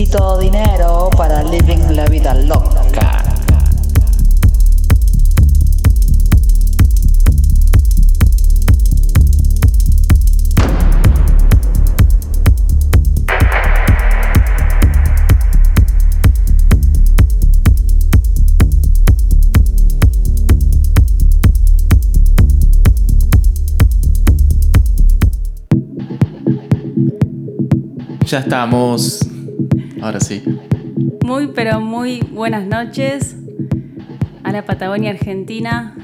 Necesito dinero para living la vida loca. Ya estamos. Ahora sí. Muy, pero muy buenas noches a la Patagonia Argentina,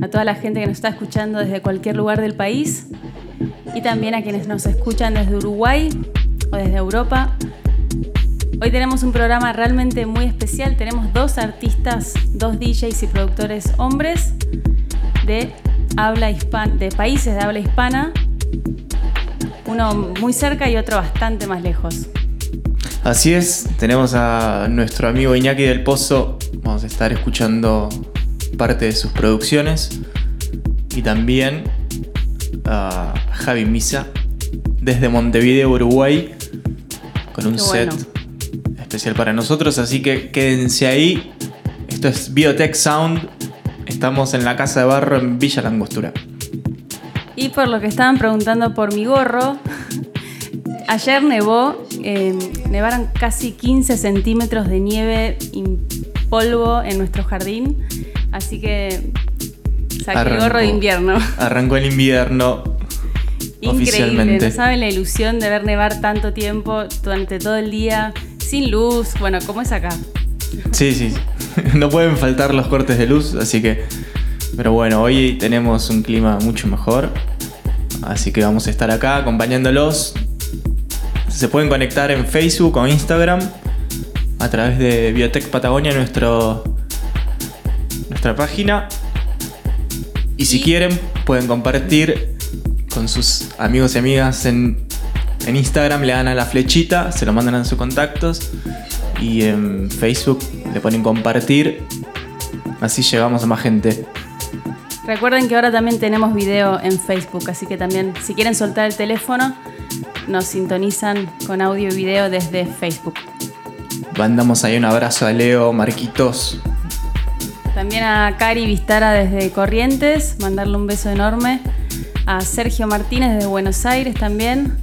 a toda la gente que nos está escuchando desde cualquier lugar del país y también a quienes nos escuchan desde Uruguay o desde Europa. Hoy tenemos un programa realmente muy especial. Tenemos dos artistas, dos DJs y productores hombres de habla hispana, de países de habla hispana, uno muy cerca y otro bastante más lejos. Así es, tenemos a nuestro amigo Iñaki del Pozo. Vamos a estar escuchando parte de sus producciones. Y también a Javi Misa desde Montevideo, Uruguay, con un set especial para nosotros. Así que quédense ahí. Esto es Biotech Sound. Estamos en la Casa de Barro en Villa Langostura. Y por lo que estaban preguntando por mi gorro, ayer nevó, eh, nevaron casi 15 centímetros de nieve y polvo en nuestro jardín, así que saqué el gorro de Arrancó- invierno. Arrancó el invierno Increíble, no saben la ilusión de ver nevar tanto tiempo durante todo el día, sin luz, bueno, como es acá. Sí, sí. No pueden faltar los cortes de luz, así que. Pero bueno, hoy tenemos un clima mucho mejor. Así que vamos a estar acá acompañándolos. Se pueden conectar en Facebook o Instagram a través de Biotech Patagonia, nuestro, nuestra página. Y si Y- quieren, pueden compartir con sus amigos y amigas en, en Instagram, le dan a la flechita, se lo mandan a sus contactos. Y en Facebook le ponen compartir. Así llegamos a más gente. Recuerden que ahora también tenemos video en Facebook, así que también si quieren soltar el teléfono, nos sintonizan con audio y video desde Facebook. Mandamos ahí un abrazo a Leo, Marquitos. También a Cari Vistara desde Corrientes, mandarle un beso enorme. A Sergio Martínez desde Buenos Aires también.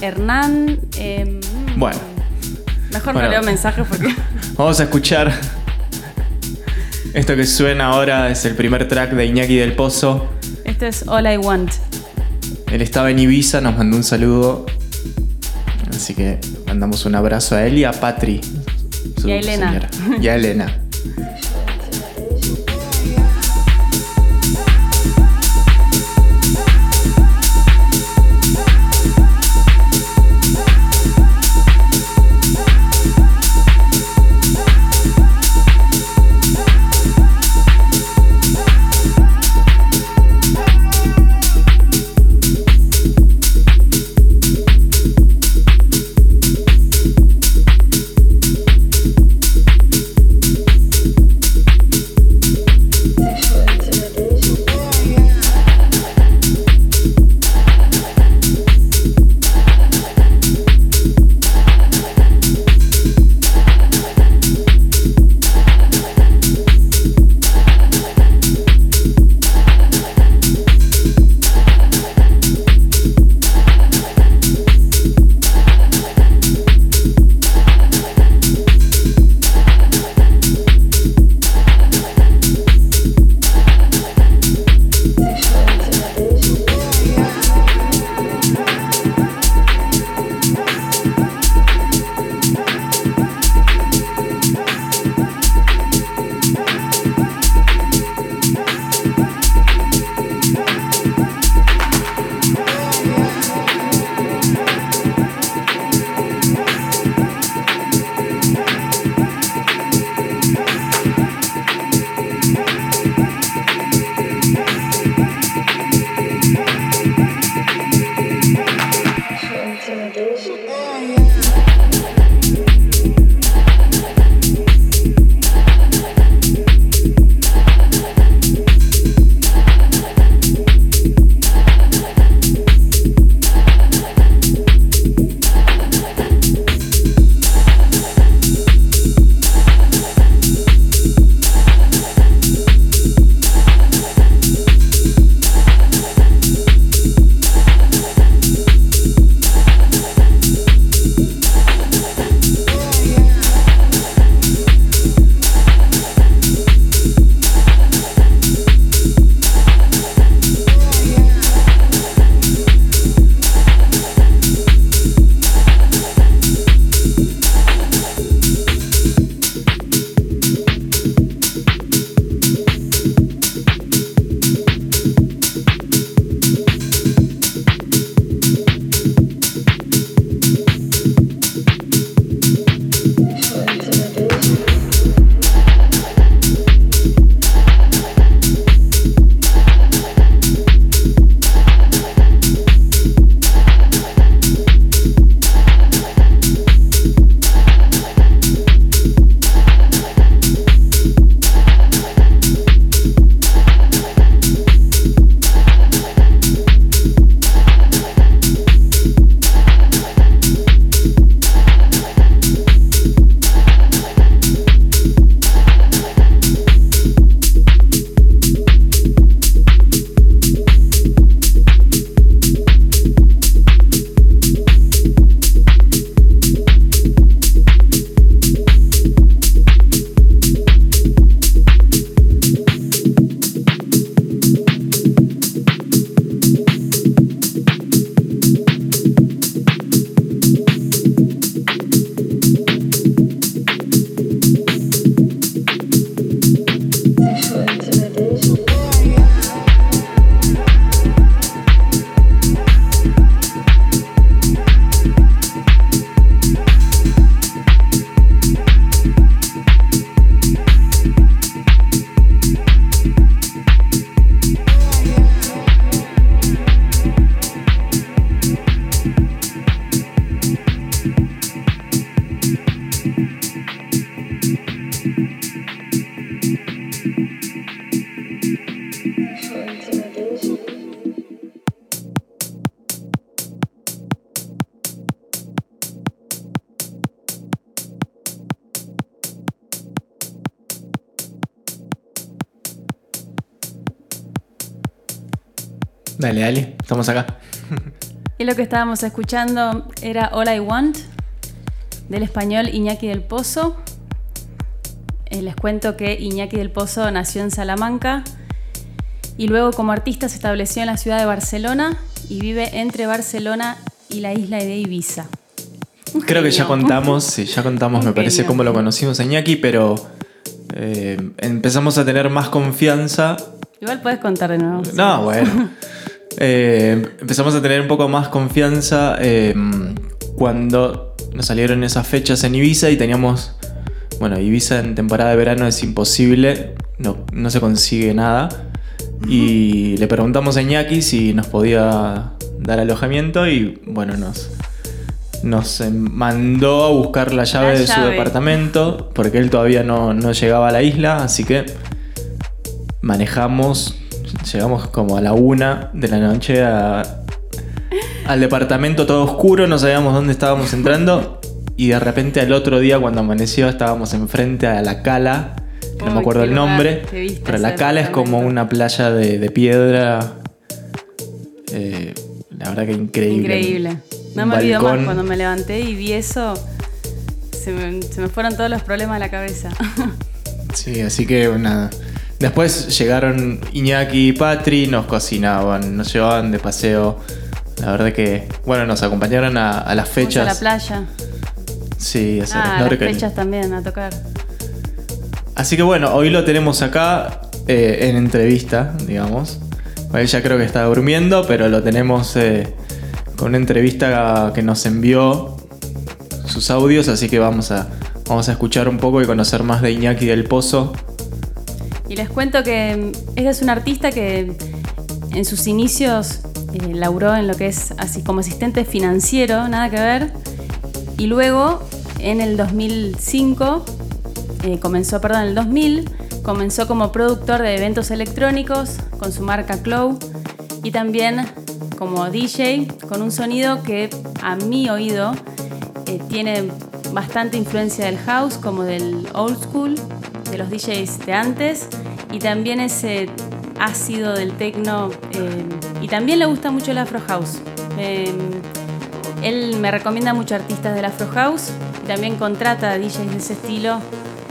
Hernán. em, Bueno, mejor bueno. no leo mensajes porque. vamos a escuchar. Esto que suena ahora es el primer track de Iñaki del Pozo. Esto es All I Want. Él estaba en Ibiza, nos mandó un saludo. Así que mandamos un abrazo a él y a Patri. su Y a Elena. señora. Y a Elena. Dale, dale, estamos acá. Y lo que estábamos escuchando era All I Want, del español Iñaki del Pozo. Eh, les cuento que Iñaki del Pozo nació en Salamanca y luego como artista se estableció en la ciudad de Barcelona y vive entre Barcelona y la isla de Ibiza. Un Creo que ya contamos, sí, ya contamos, Un me parece, cómo lo conocimos a Iñaki, pero eh, empezamos a tener más confianza. Igual puedes contar de nuevo. No, bueno. Eh, empezamos a tener un poco más confianza eh, cuando nos salieron esas fechas en Ibiza y teníamos. Bueno, Ibiza en temporada de verano es imposible, no, no se consigue nada. Y le preguntamos a Iñaki si nos podía dar alojamiento y bueno, nos, nos mandó a buscar la llave La de su departamento porque él todavía no, no llegaba a la isla, así que manejamos, llegamos como a la una de la noche a- al departamento todo oscuro, no sabíamos dónde estábamos entrando y de repente al otro día cuando amaneció estábamos enfrente a la cala, que no me acuerdo el nombre, pero la cala es como una playa de, de piedra. eh, la verdad que increíble. Increíble. No me olvido más cuando me levanté y vi eso. Se me, se me fueron todos los problemas a la cabeza. Sí, así que nada. Después llegaron Iñaki y Patri, nos cocinaban, nos llevaban de paseo. La verdad que, bueno, nos acompañaron a, a las Fuimos a la fechas. playa. Sí, a hacer Ah, las fechas también a tocar. Así que bueno, hoy lo tenemos acá eh, en entrevista, digamos. Él ya creo que está durmiendo, pero lo tenemos eh, con una entrevista que nos envió sus audios, así que vamos a, vamos a escuchar un poco y conocer más de Iñaki del Pozo. Y les cuento que ella es una artista que en sus inicios eh, laburó en lo que es así como asistente financiero, nada que ver. Y luego, en el 2005, eh, comenzó, perdón, en el 2000, comenzó como productor de eventos electrónicos con su marca Clow y también como DJ con un sonido que a mi oído eh, tiene bastante influencia del house como del old school, de los DJs de antes y también ese ácido del techno eh, y también le gusta mucho el afro house. Eh, él me recomienda mucho artistas del Afro House y también contrata a DJs de ese estilo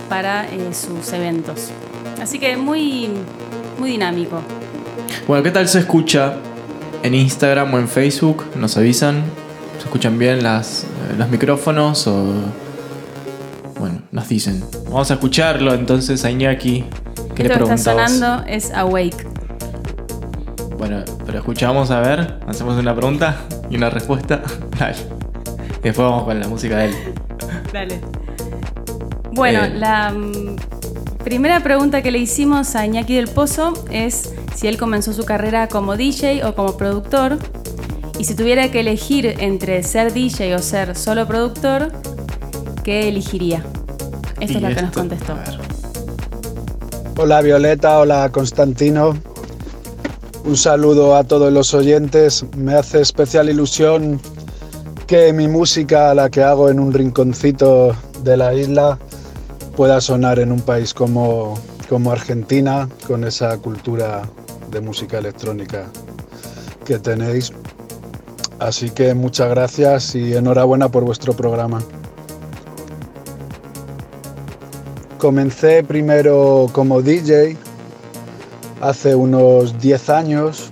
para eh, sus eventos. Así que muy, muy dinámico. Bueno, ¿qué tal se escucha en Instagram o en Facebook? Nos avisan. ¿Se escuchan bien las, eh, los micrófonos o...? Nos dicen. Vamos a escucharlo entonces a Iñaki. ¿Qué le Esto que está sonando es Awake. Bueno, pero escuchamos a ver, hacemos una pregunta y una respuesta. Dale. Después vamos con la música de él. Dale. Bueno, Eh. la mm, primera pregunta que le hicimos a Iñaki del Pozo es si él comenzó su carrera como DJ o como productor. Y si tuviera que elegir entre ser DJ o ser solo productor, ¿qué elegiría? Esto es lo que nos contestó. Hola Violeta, hola Constantino. Un saludo a todos los oyentes. Me hace especial ilusión que mi música, la que hago en un rinconcito de la isla, pueda sonar en un país como, como Argentina, con esa cultura de música electrónica que tenéis. Así que muchas gracias y enhorabuena por vuestro programa. Comencé primero como DJ hace unos 10 años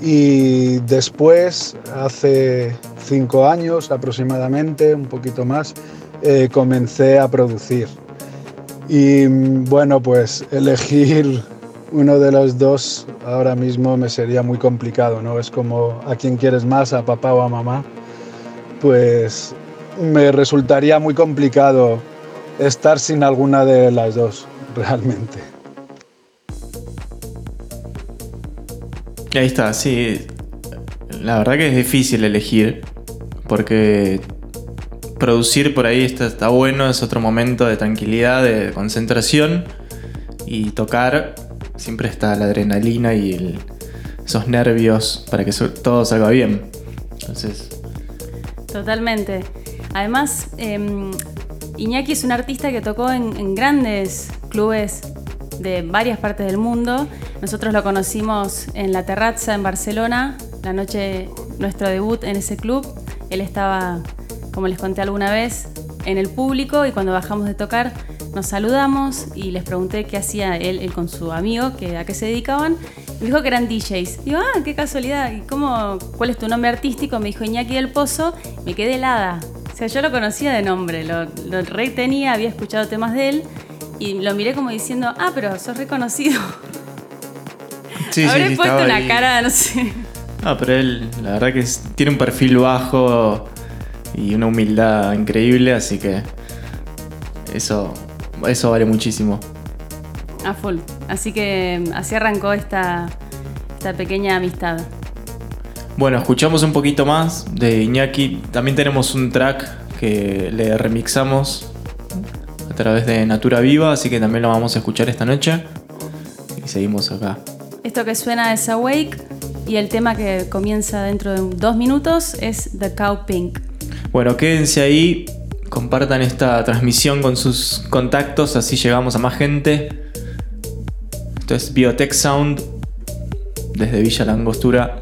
y después, hace 5 años aproximadamente, un poquito más, eh, comencé a producir. Y mm, bueno, pues elegir uno de los dos ahora mismo me sería muy complicado, ¿no? Es como a quién quieres más, a papá o a mamá. Pues me resultaría muy complicado estar sin alguna de las dos, realmente. Y ahí está, sí. La verdad que es difícil elegir. Porque producir por ahí está, está bueno, es otro momento de tranquilidad, de concentración. Y tocar siempre está la adrenalina y el- esos nervios para que todo salga bien. Entonces, Totalmente. Además, eh, Iñaki es un artista que tocó en, grandes clubes de varias partes del mundo. Nosotros lo conocimos en La Terrazza en Barcelona, la noche nuestro debut en ese club. Él estaba, como les conté alguna vez, en el público y cuando bajamos de tocar nos saludamos y les pregunté qué hacía él, él con su amigo, que, a qué se dedicaban. Me dijo que eran DJs. Digo, ah, qué casualidad. ¿Y cómo, cuál es tu nombre artístico? Me dijo Iñaki del Pozo. Me quedé helada. O sea, yo lo conocía de nombre, lo, lo re tenía, había escuchado temas de él y lo miré como diciendo, ah, pero sos reconocido. Sí, Habré sí, sí, puesto una ahí. cara, no sé. Ah, pero él, la verdad que es- tiene un perfil bajo y una humildad increíble, así que eso, eso vale muchísimo. A full. Así que así arrancó esta, esta pequeña amistad. Bueno, escuchamos un poquito más de Iñaki. También tenemos un track que le remixamos a través de Natura Viva, así que también lo vamos a escuchar esta noche. Y seguimos acá. Esto que suena es Awake y el tema que comienza dentro de dos minutos es The Cow Pink. Bueno, quédense ahí, compartan esta transmisión con sus contactos, así llegamos a más gente. Esto es Biotech Sound desde Villa Langostura.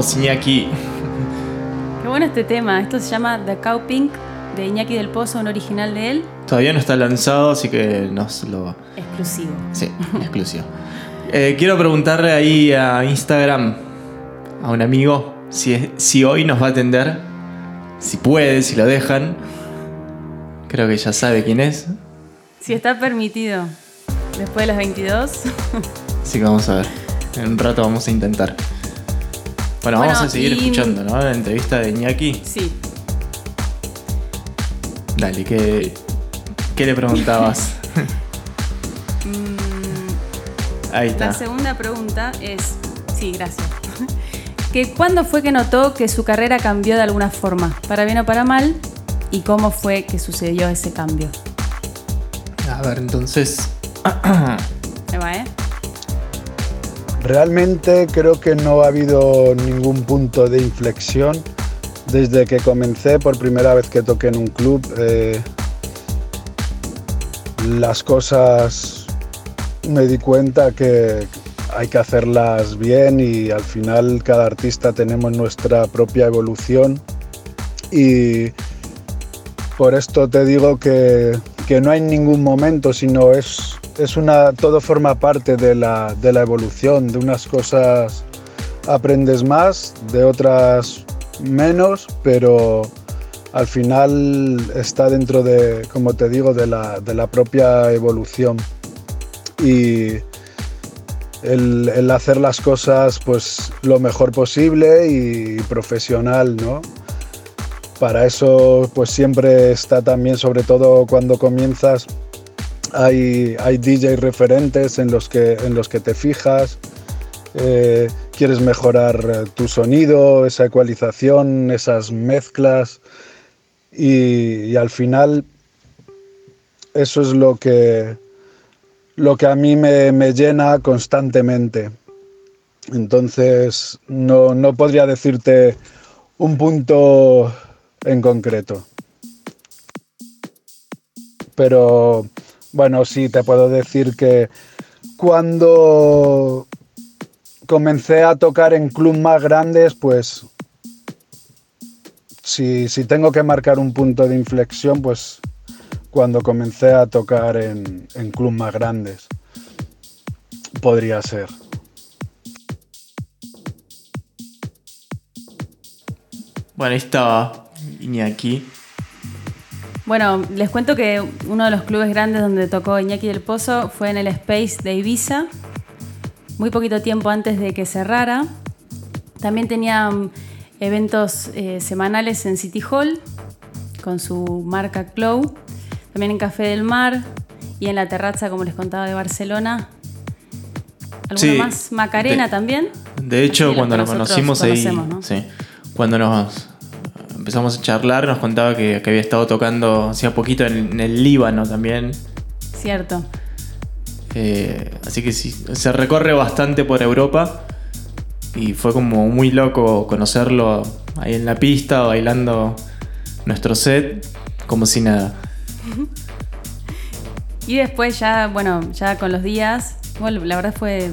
Vamos, Iñaki. Qué bueno este tema. Esto se llama The Cow Pink de Iñaki del Pozo, un original de él, Todavía no está lanzado, así que nos lo. exclusivo. Sí, exclusivo. Eh, quiero preguntarle ahí a Instagram a un amigo si, si hoy nos va a atender. Si puede, si lo dejan. Creo que ya sabe quién es. Si está permitido después de las 22. Así que vamos a ver. En un rato vamos a intentar. Bueno, Bueno, vamos a seguir y- escuchando, ¿no? La entrevista de Iñaki. sí. Dale, ¿qué, qué le preguntabas? Mm, Ahí La está. segunda pregunta es, sí, gracias. que ¿Cuándo fue que notó que su carrera cambió de alguna forma, para bien o para mal? ¿Y cómo fue que sucedió ese cambio? A ver, entonces. Ahí va, ¿eh? Realmente creo que no ha habido ningún punto de inflexión desde que comencé por primera vez que toqué en un club. eh, las cosas me di cuenta que hay que hacerlas bien y al final cada artista tenemos nuestra propia evolución y por esto te digo que, que no hay ningún momento, sino es, es una, todo forma parte de la, de la evolución. De unas cosas aprendes más, de otras menos, pero al final está dentro de, como te digo, de la, de la propia evolución. Y el, hacer las cosas pues lo mejor posible y profesional, ¿no? Para eso pues siempre está también, sobre todo cuando comienzas, hay, hay DJ referentes en los que, en los que te fijas, eh, quieres mejorar eh, tu sonido, esa ecualización, esas mezclas y, y al final eso es lo que, lo que a mí me, me llena constantemente. Entonces no, no podría decirte un punto en concreto. Pero bueno, sí te puedo decir que cuando comencé a tocar en clubes más grandes, pues si, si tengo que marcar un punto de inflexión, pues cuando comencé a tocar en, en más grandes. Podría ser. Bueno, ahí estaba Iñaki. Bueno, les cuento que uno de los clubes grandes donde tocó Iñaki del Pozo fue en el Space de Ibiza, muy poquito tiempo antes de que cerrara. También tenía mm, eventos eh, semanales en City Hall con su marca Clow, también en Café del Mar y en la terraza, como les contaba, de Barcelona. ¿Alguno Sí, más? Macarena de- también. De hecho, cuando nos conocimos ahí. Sí. Cuando nos empezamos a charlar, nos contaba que, que había estado tocando hacía poquito en, en el Líbano también. Cierto. Eh, así que sí, se recorre bastante por Europa. Y fue como muy loco conocerlo ahí en la pista, bailando nuestro set, como si nada. Y después ya, bueno, ya con los días, bueno, la verdad fue,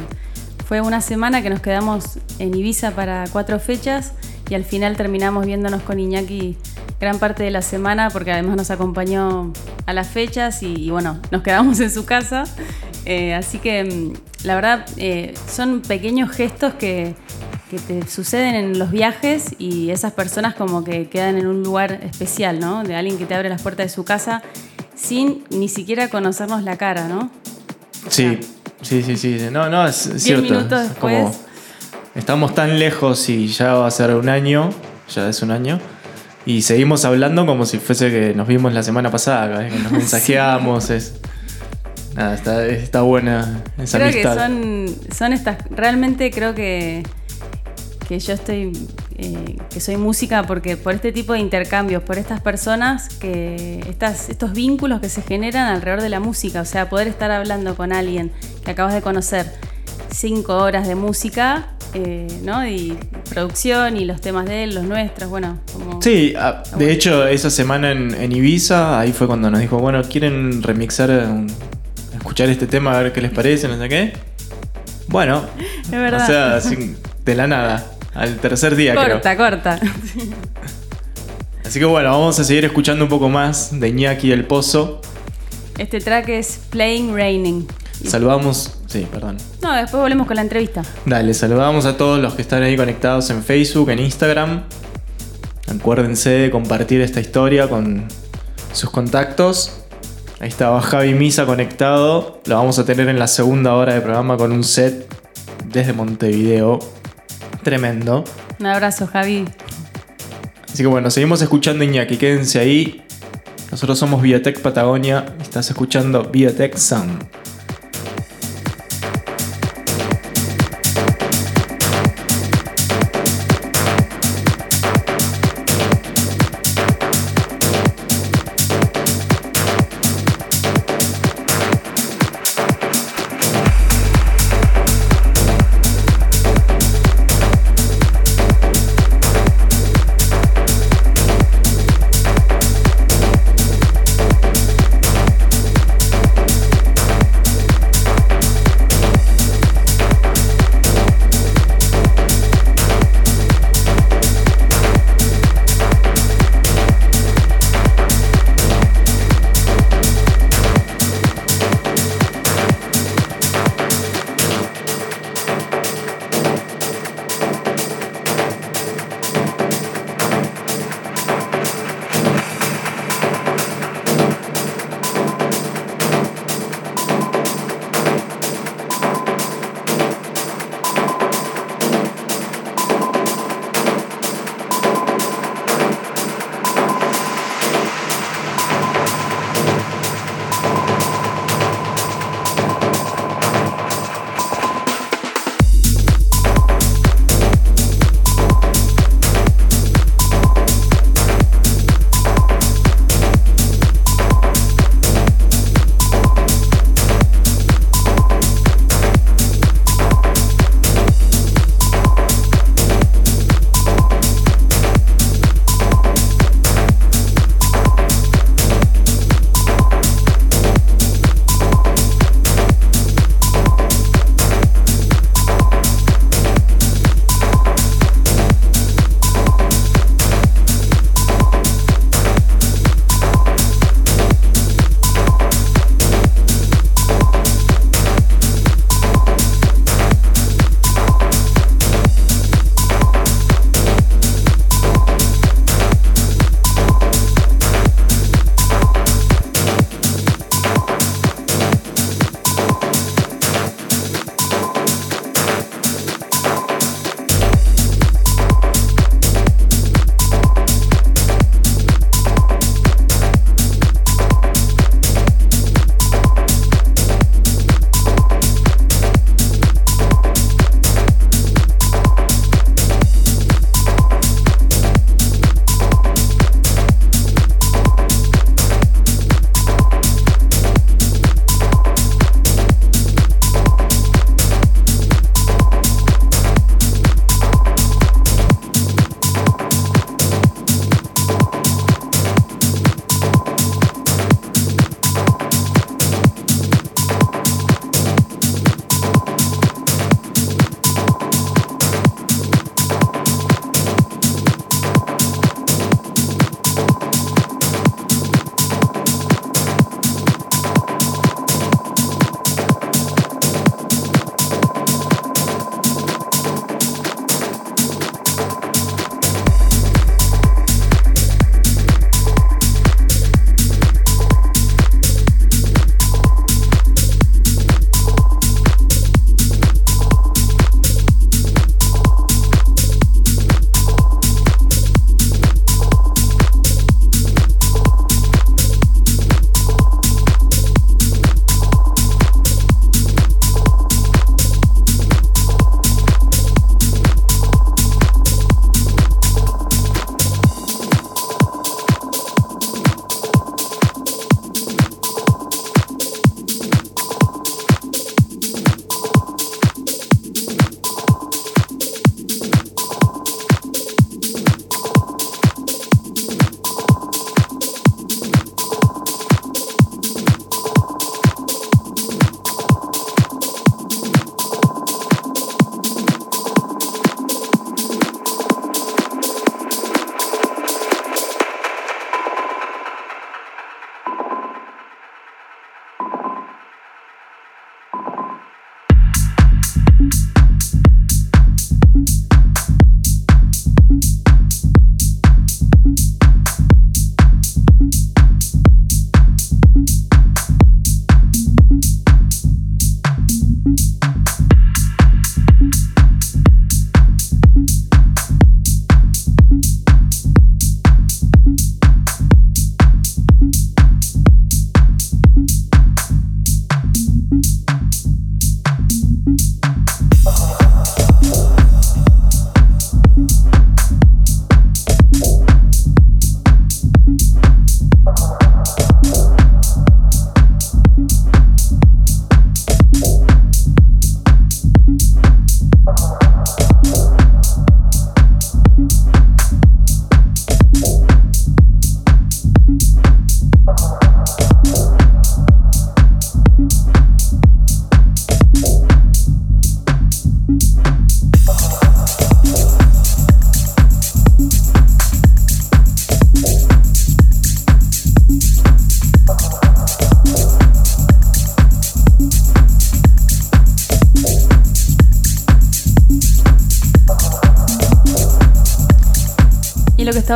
fue una semana que nos quedamos en Ibiza para cuatro fechas y al final terminamos viéndonos con Iñaki gran parte de la semana porque además nos acompañó a las fechas y, y bueno, nos quedamos en su casa. Eh, así que mm, la verdad eh, son pequeños gestos que, que te suceden en los viajes y esas personas como que quedan en un lugar especial, ¿no? De alguien que te abre las puertas de su casa sin ni siquiera conocernos la cara, ¿no? Sí, sí, sí, sí. No, no, es es cierto. minutos como después. Estamos tan lejos y ya va a ser un año, ya es un año. Y seguimos hablando como si fuese que nos vimos la semana pasada, vez que nos mensajeamos. Es, nada, está, está buena esa creo amistad. que son, son estas. Realmente creo que, que yo estoy. eh, que soy música porque por este tipo de intercambios, por estas personas, que estas, estos vínculos que se generan alrededor de la música. O sea, poder estar hablando con alguien que acabas de conocer cinco horas de música, eh, ¿no? Y producción y los temas de él, los nuestros, bueno, como. Sí, ah, de hecho, esa semana en, en Ibiza, ahí fue cuando nos dijo, bueno, ¿quieren remixar, un- escuchar este tema, a ver qué les parece, no sé qué? Bueno, Es verdad. o sea, así, de la nada. al tercer día, creo. Corta, corta. Así que bueno, vamos a seguir escuchando un poco más de Iñaki del Pozo. Este track es Playing Raining. Saludamos. Sí, perdón. No, después volvemos con la entrevista. Dale, saludamos a todos los que están ahí conectados en Facebook, en Instagram. Acuérdense de compartir esta historia con sus contactos. Ahí estaba Javi Misa conectado. Lo vamos a tener en la segunda hora de programa con un set desde Montevideo. Tremendo. Un abrazo, Javi. Así que bueno, seguimos escuchando Iñaki. Quédense ahí. Nosotros somos Biotech Patagonia. Estás escuchando Biotech Sound.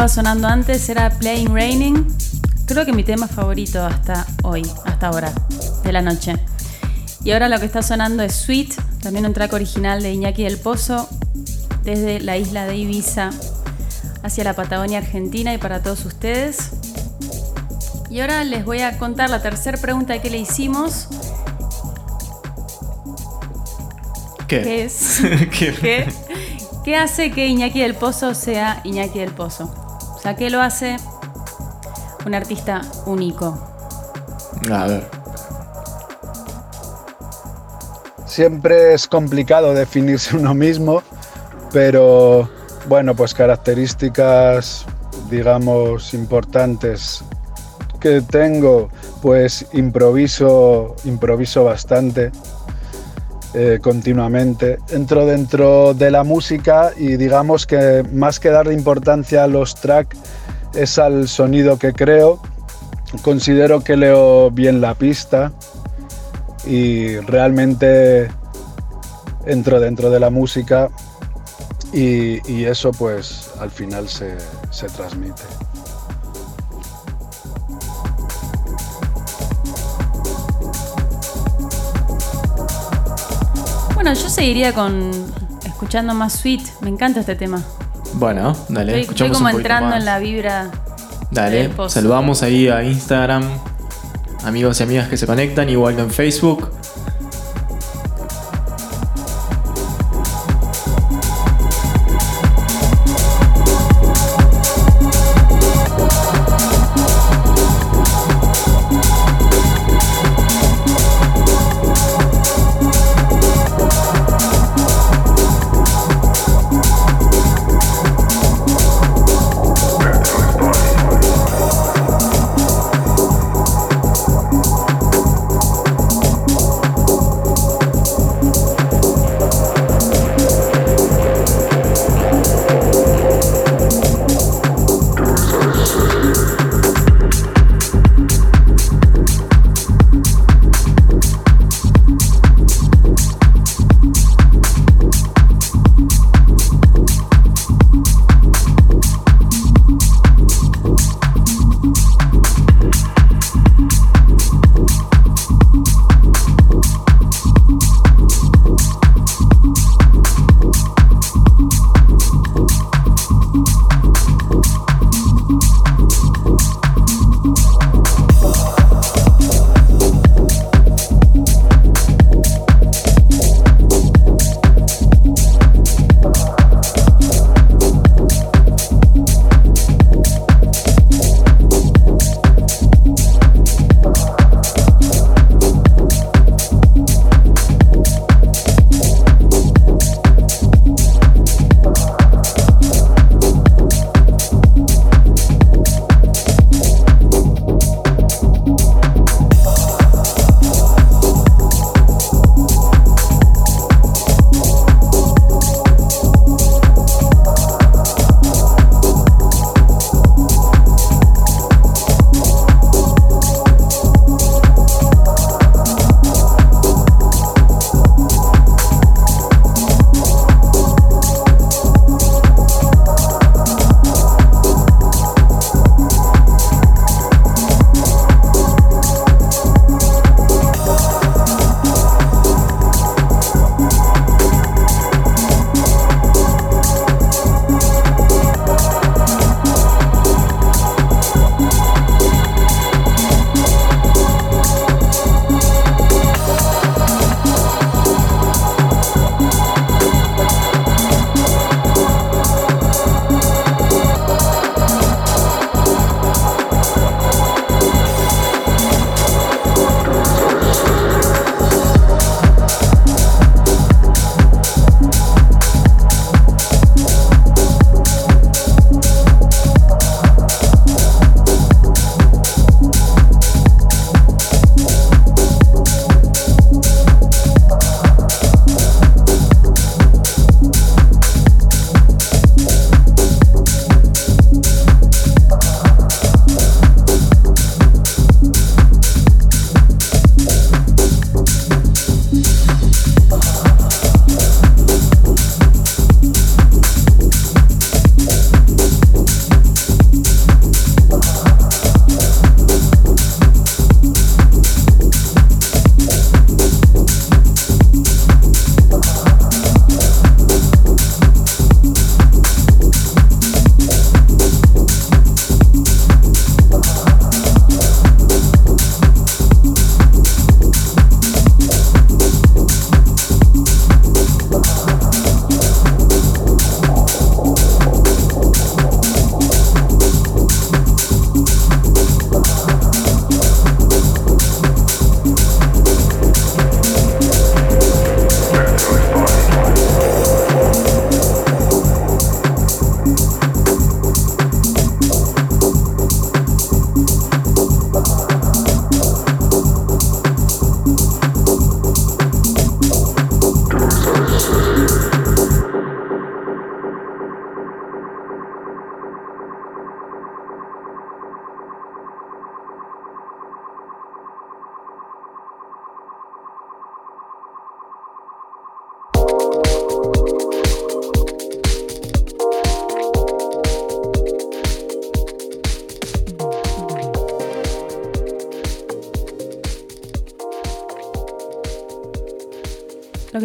Estaba sonando antes era Playing Raining. Creo que mi tema favorito hasta hoy, hasta ahora, de la noche. Y ahora lo que está sonando es Sweet, también un track original de Iñaki del Pozo, desde la isla de Ibiza hacia la Patagonia Argentina y para todos ustedes. Y ahora les voy a contar la tercera pregunta que le hicimos. ¿Qué? Que es, ¿Qué? ¿qué, qué hace que Iñaki del Pozo sea Iñaki del Pozo? O ¿qué lo hace un artista único? A ver. Siempre es complicado definirse uno mismo, pero bueno, pues características, digamos, importantes que tengo, pues improviso, improviso bastante. Eh, continuamente. Entro dentro de la música y digamos que más que darle importancia a los tracks es al sonido que creo. Considero que leo bien la pista y realmente entro dentro de la música y, y eso pues al final se, se transmite. Bueno, yo seguiría con escuchando más Sweet. Me encanta este tema. Bueno, dale, Estoy, estoy escuchamos como un poquito entrando más. en la vibra Dale, saludamos ahí a Instagram, amigos y amigas que se conectan, igual que en Facebook.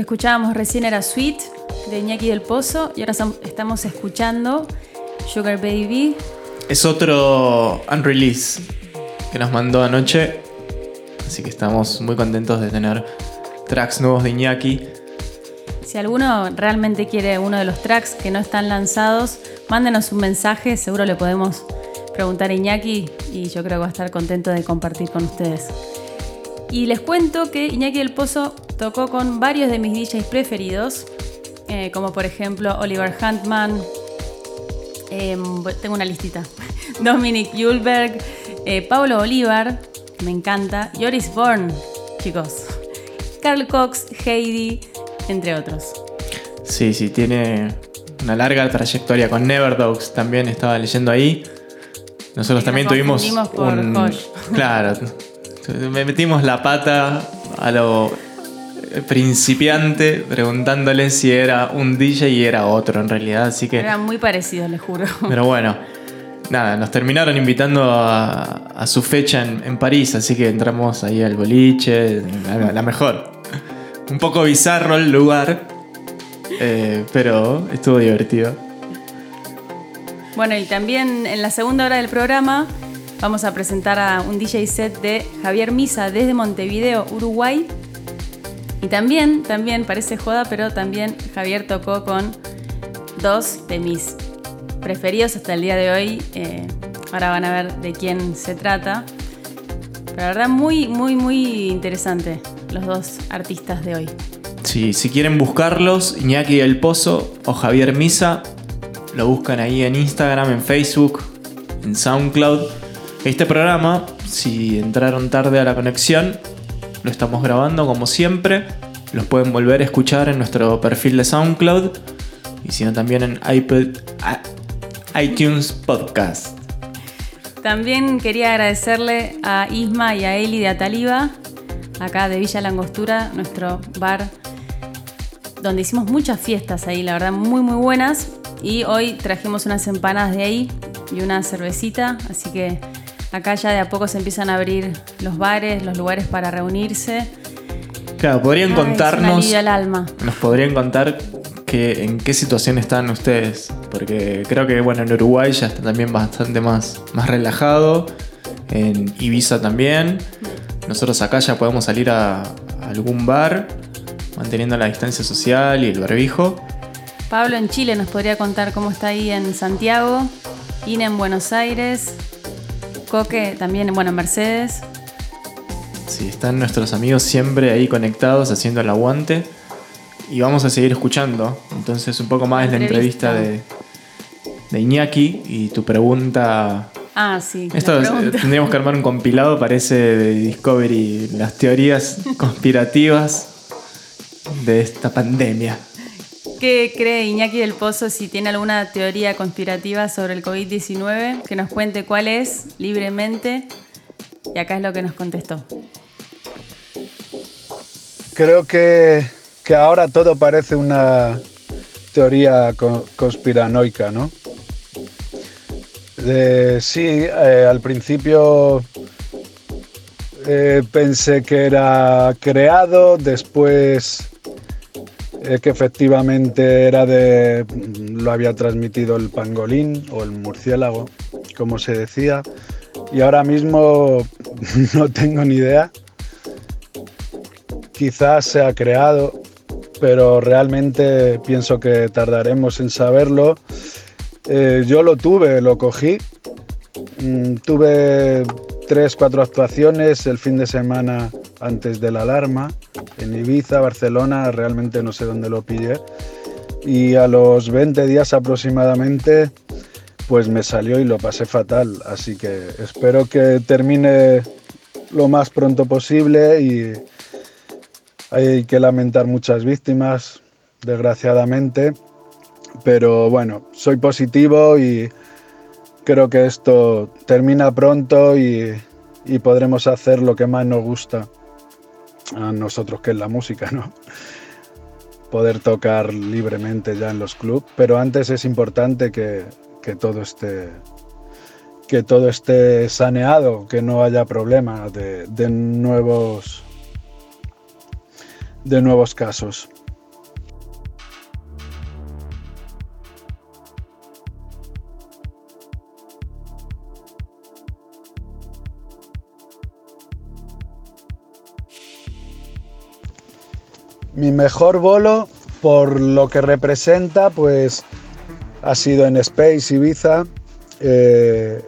Escuchábamos recién era Sweet de Iñaki del Pozo y ahora estamos escuchando Sugar Baby. Es otro unrelease que nos mandó anoche, así que estamos muy contentos de tener tracks nuevos de Iñaki. Si alguno realmente quiere uno de los tracks que no están lanzados, mándenos un mensaje, seguro le podemos preguntar a Iñaki y yo creo que va a estar contento de compartir con ustedes. Y les cuento que Iñaki del Pozo tocó con varios de mis DJs preferidos, eh, como por ejemplo Oliver Huntman, em, tengo una listita, Dominic Julberg, eh, Pablo Olivar, me encanta, Joris Born, chicos, Carl Cox, Heidi, entre otros. Sí, sí, tiene una larga trayectoria con Neverdogs, también estaba leyendo ahí. Nosotros también tuvimos un, claro, me metimos la pata a lo principiante preguntándole si era un DJ y era otro en realidad, así que... Eran muy parecidos, les juro. Pero bueno, nada, nos terminaron invitando a, su fecha en, París, así que entramos ahí al boliche, la, mejor. Un poco bizarro el lugar, eh, pero estuvo divertido. Bueno, y también en la segunda hora del programa vamos a presentar a un DJ set de Javier Misa desde Montevideo, Uruguay. Y también, también, parece joda, pero también Javier tocó con dos de mis preferidos hasta el día de hoy. Eh, ahora van a ver de quién se trata. Pero la verdad, muy, muy, muy interesante los dos artistas de hoy. Sí, si quieren buscarlos, Iñaki El Pozo o Javier Misa, lo buscan ahí en Instagram, en Facebook, en SoundCloud. Este programa, si entraron tarde a la conexión, lo estamos grabando como siempre. Los pueden volver a escuchar en nuestro perfil de SoundCloud y si no también en iPod, iTunes Podcast. También quería agradecerle a Isma y a Eli de Ataliba, acá de Villa Langostura, nuestro bar donde hicimos muchas fiestas ahí, la verdad muy muy buenas. Y hoy trajimos unas empanadas de ahí y una cervecita, así que Acá ya de a poco se empiezan a abrir los bares, los lugares para reunirse. Claro, podrían contarnos. al alma. Nos podrían contar que, en qué situación están ustedes. Porque creo que bueno, en Uruguay ya está también bastante más, más relajado. En Ibiza también. Nosotros acá ya podemos salir a, a algún bar, manteniendo la distancia social y el barbijo. Pablo en Chile nos podría contar cómo está ahí en Santiago, Ina en Buenos Aires, Coque también, bueno, Mercedes. Sí, están nuestros amigos siempre ahí conectados haciendo el aguante. Y vamos a seguir escuchando. Entonces, un poco más la entrevista, de, de Iñaki y tu pregunta. Ah, sí. Esto tendríamos que armar un compilado, parece de Discovery, las teorías conspirativas de esta pandemia. ¿Qué cree Iñaki del Pozo si tiene alguna teoría conspirativa sobre el COVID-19? Que nos cuente cuál es libremente. Y acá es lo que nos contestó. Creo que, ahora todo parece una teoría conspiranoica, ¿no? sí, eh, al principio eh, pensé que era creado, después eh, que efectivamente era de. lo había transmitido el pangolín o el murciélago, como se decía, y ahora mismo no tengo ni idea. Quizás se ha creado, pero realmente pienso que tardaremos en saberlo. Eh, yo lo tuve, lo cogí. Mm, tuve tres, cuatro actuaciones el fin de semana antes de la alarma en Ibiza, Barcelona, realmente no sé dónde lo pillé. Y a los 20 días aproximadamente, pues me salió y lo pasé fatal. Así que espero que termine lo más pronto posible y hay que lamentar muchas víctimas, desgraciadamente. Pero bueno, soy positivo y creo que esto termina pronto y, y podremos hacer lo que más nos gusta a nosotros que es la música, ¿no? Poder tocar libremente ya en los clubs, pero antes es importante que, todo esté que todo esté saneado, que no haya problemas de, nuevos de nuevos casos. Mi mejor bolo, por lo que representa, pues ha sido en Space Ibiza, eh,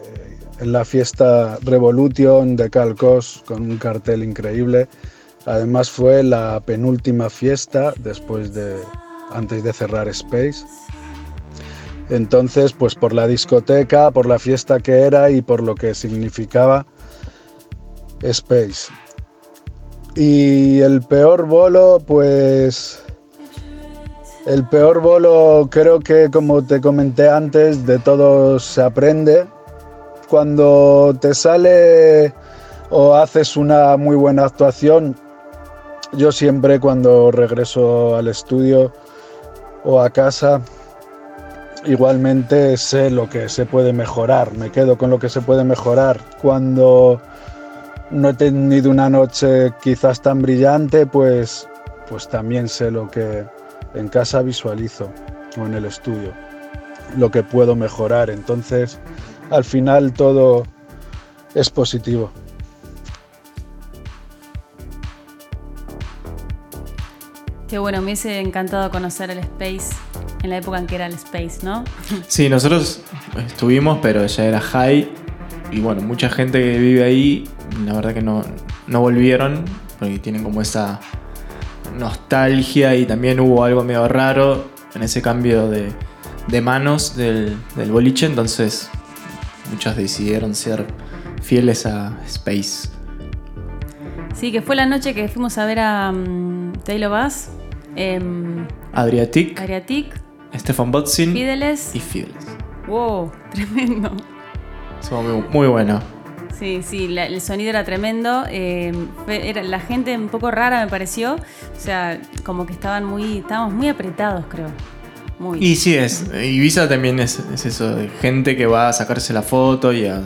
en la fiesta Revolution de Calcos, con un cartel increíble. Además fue la penúltima fiesta después de, antes de cerrar Space. Entonces, pues por la discoteca, por la fiesta que era y por lo que significaba Space. Y el peor bolo, pues... El peor bolo creo que como te comenté antes, de todo se aprende. Cuando te sale o haces una muy buena actuación, yo siempre cuando regreso al estudio o a casa, igualmente sé lo que se puede mejorar, me quedo con lo que se puede mejorar. Cuando no he tenido una noche quizás tan brillante, pues, pues también sé lo que en casa visualizo o en el estudio, lo que puedo mejorar. Entonces, al final todo es positivo. Qué bueno, me hubiese encantado conocer el Space en la época en que era el Space, ¿no? Sí, nosotros estuvimos, pero ya era high. Y bueno, mucha gente que vive ahí, la verdad que no, no volvieron, porque tienen como esa nostalgia y también hubo algo medio raro en ese cambio de, de manos del, del boliche, entonces muchos decidieron ser fieles a Space. Sí, que fue la noche que fuimos a ver a um, Taylor Bass, em, Adriatic, Ariatic, Stefan Botzin Fideles. y Fideles. Wow, tremendo. Estuvo muy, muy bueno. Sí, sí, la- el sonido era tremendo. eh, era, la gente un poco rara me pareció. O sea, como que estaban muy, estábamos muy apretados, creo. Muy. Y sí, es. Ibiza también es, es eso de gente que va a sacarse la foto y a,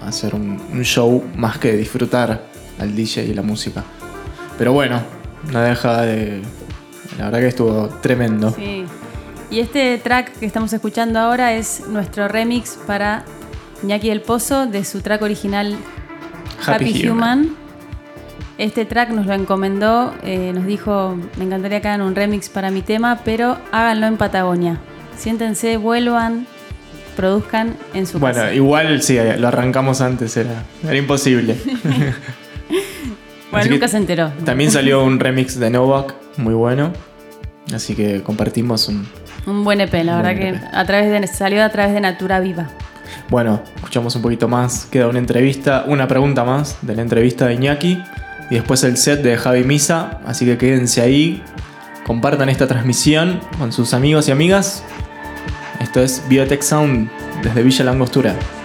a hacer un, un show más que disfrutar al DJ y la música. Pero bueno, no deja de. La verdad que estuvo tremendo. Sí. Y este track que estamos escuchando ahora es nuestro remix para Iñaki del Pozo de su track original Happy, Happy Human. Human. Este track nos lo encomendó, eh, nos dijo, me encantaría que hagan un remix para mi tema, pero háganlo en Patagonia. Siéntense, vuelvan, produzcan en su Bueno, casa. igual sí, lo arrancamos antes, era, era imposible. Bueno, nunca se enteró. También salió un remix de Novak, muy bueno. Así que compartimos un. Un buen EP, la verdad que EP. a través de, salió a través de Natura Viva. Bueno, escuchamos un poquito más. Queda una entrevista, una pregunta más de la entrevista de Iñaki. Y después el set de Javi Misa. Así que quédense ahí. Compartan esta transmisión con sus amigos y amigas. Esto es Biotech Sound desde Villa La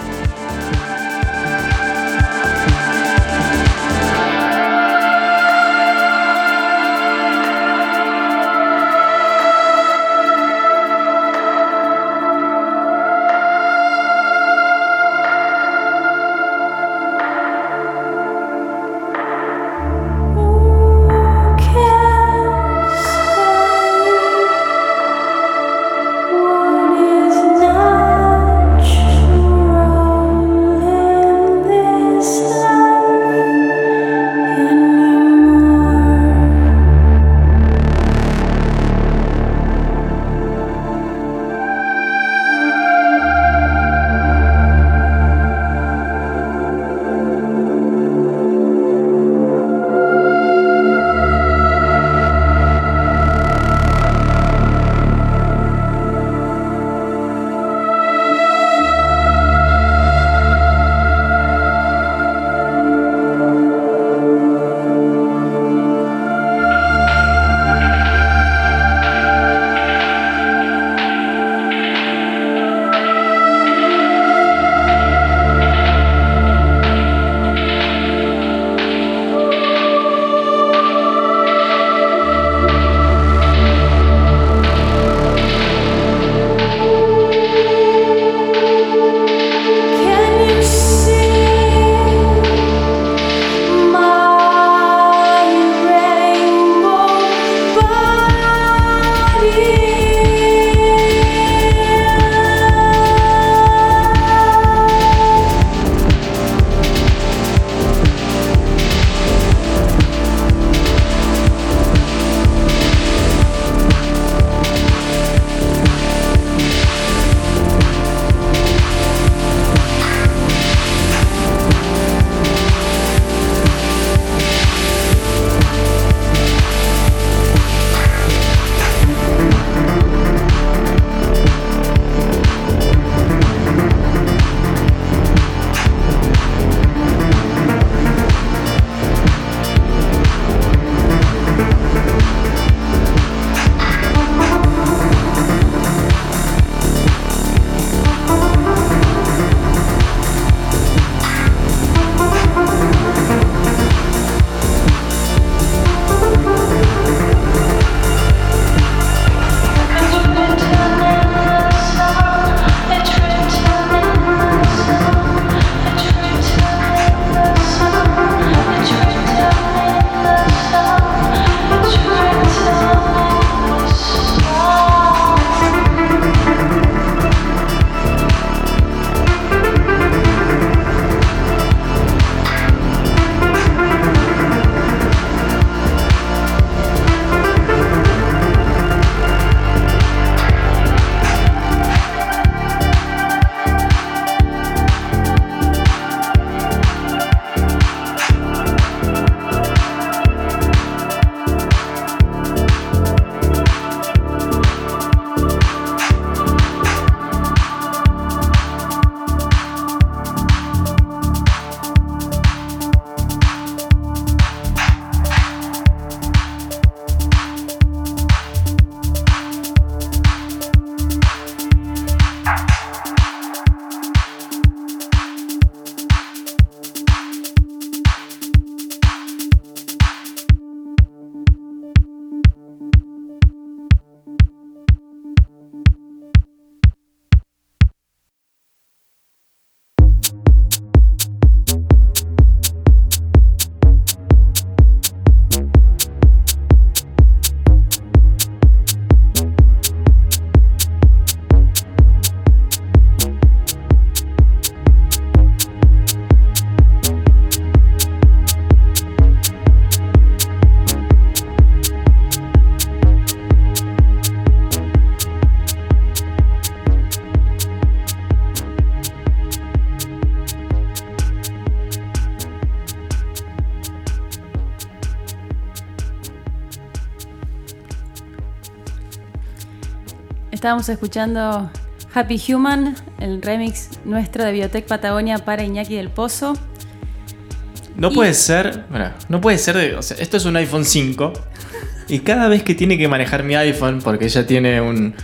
estábamos escuchando Happy Human, el remix nuestro de Biotech Patagonia para Iñaki del Pozo. No Y- puede ser, no puede ser de, o sea, esto es un iPhone 5 y cada vez que tiene que manejar mi iPhone, porque ella tiene un,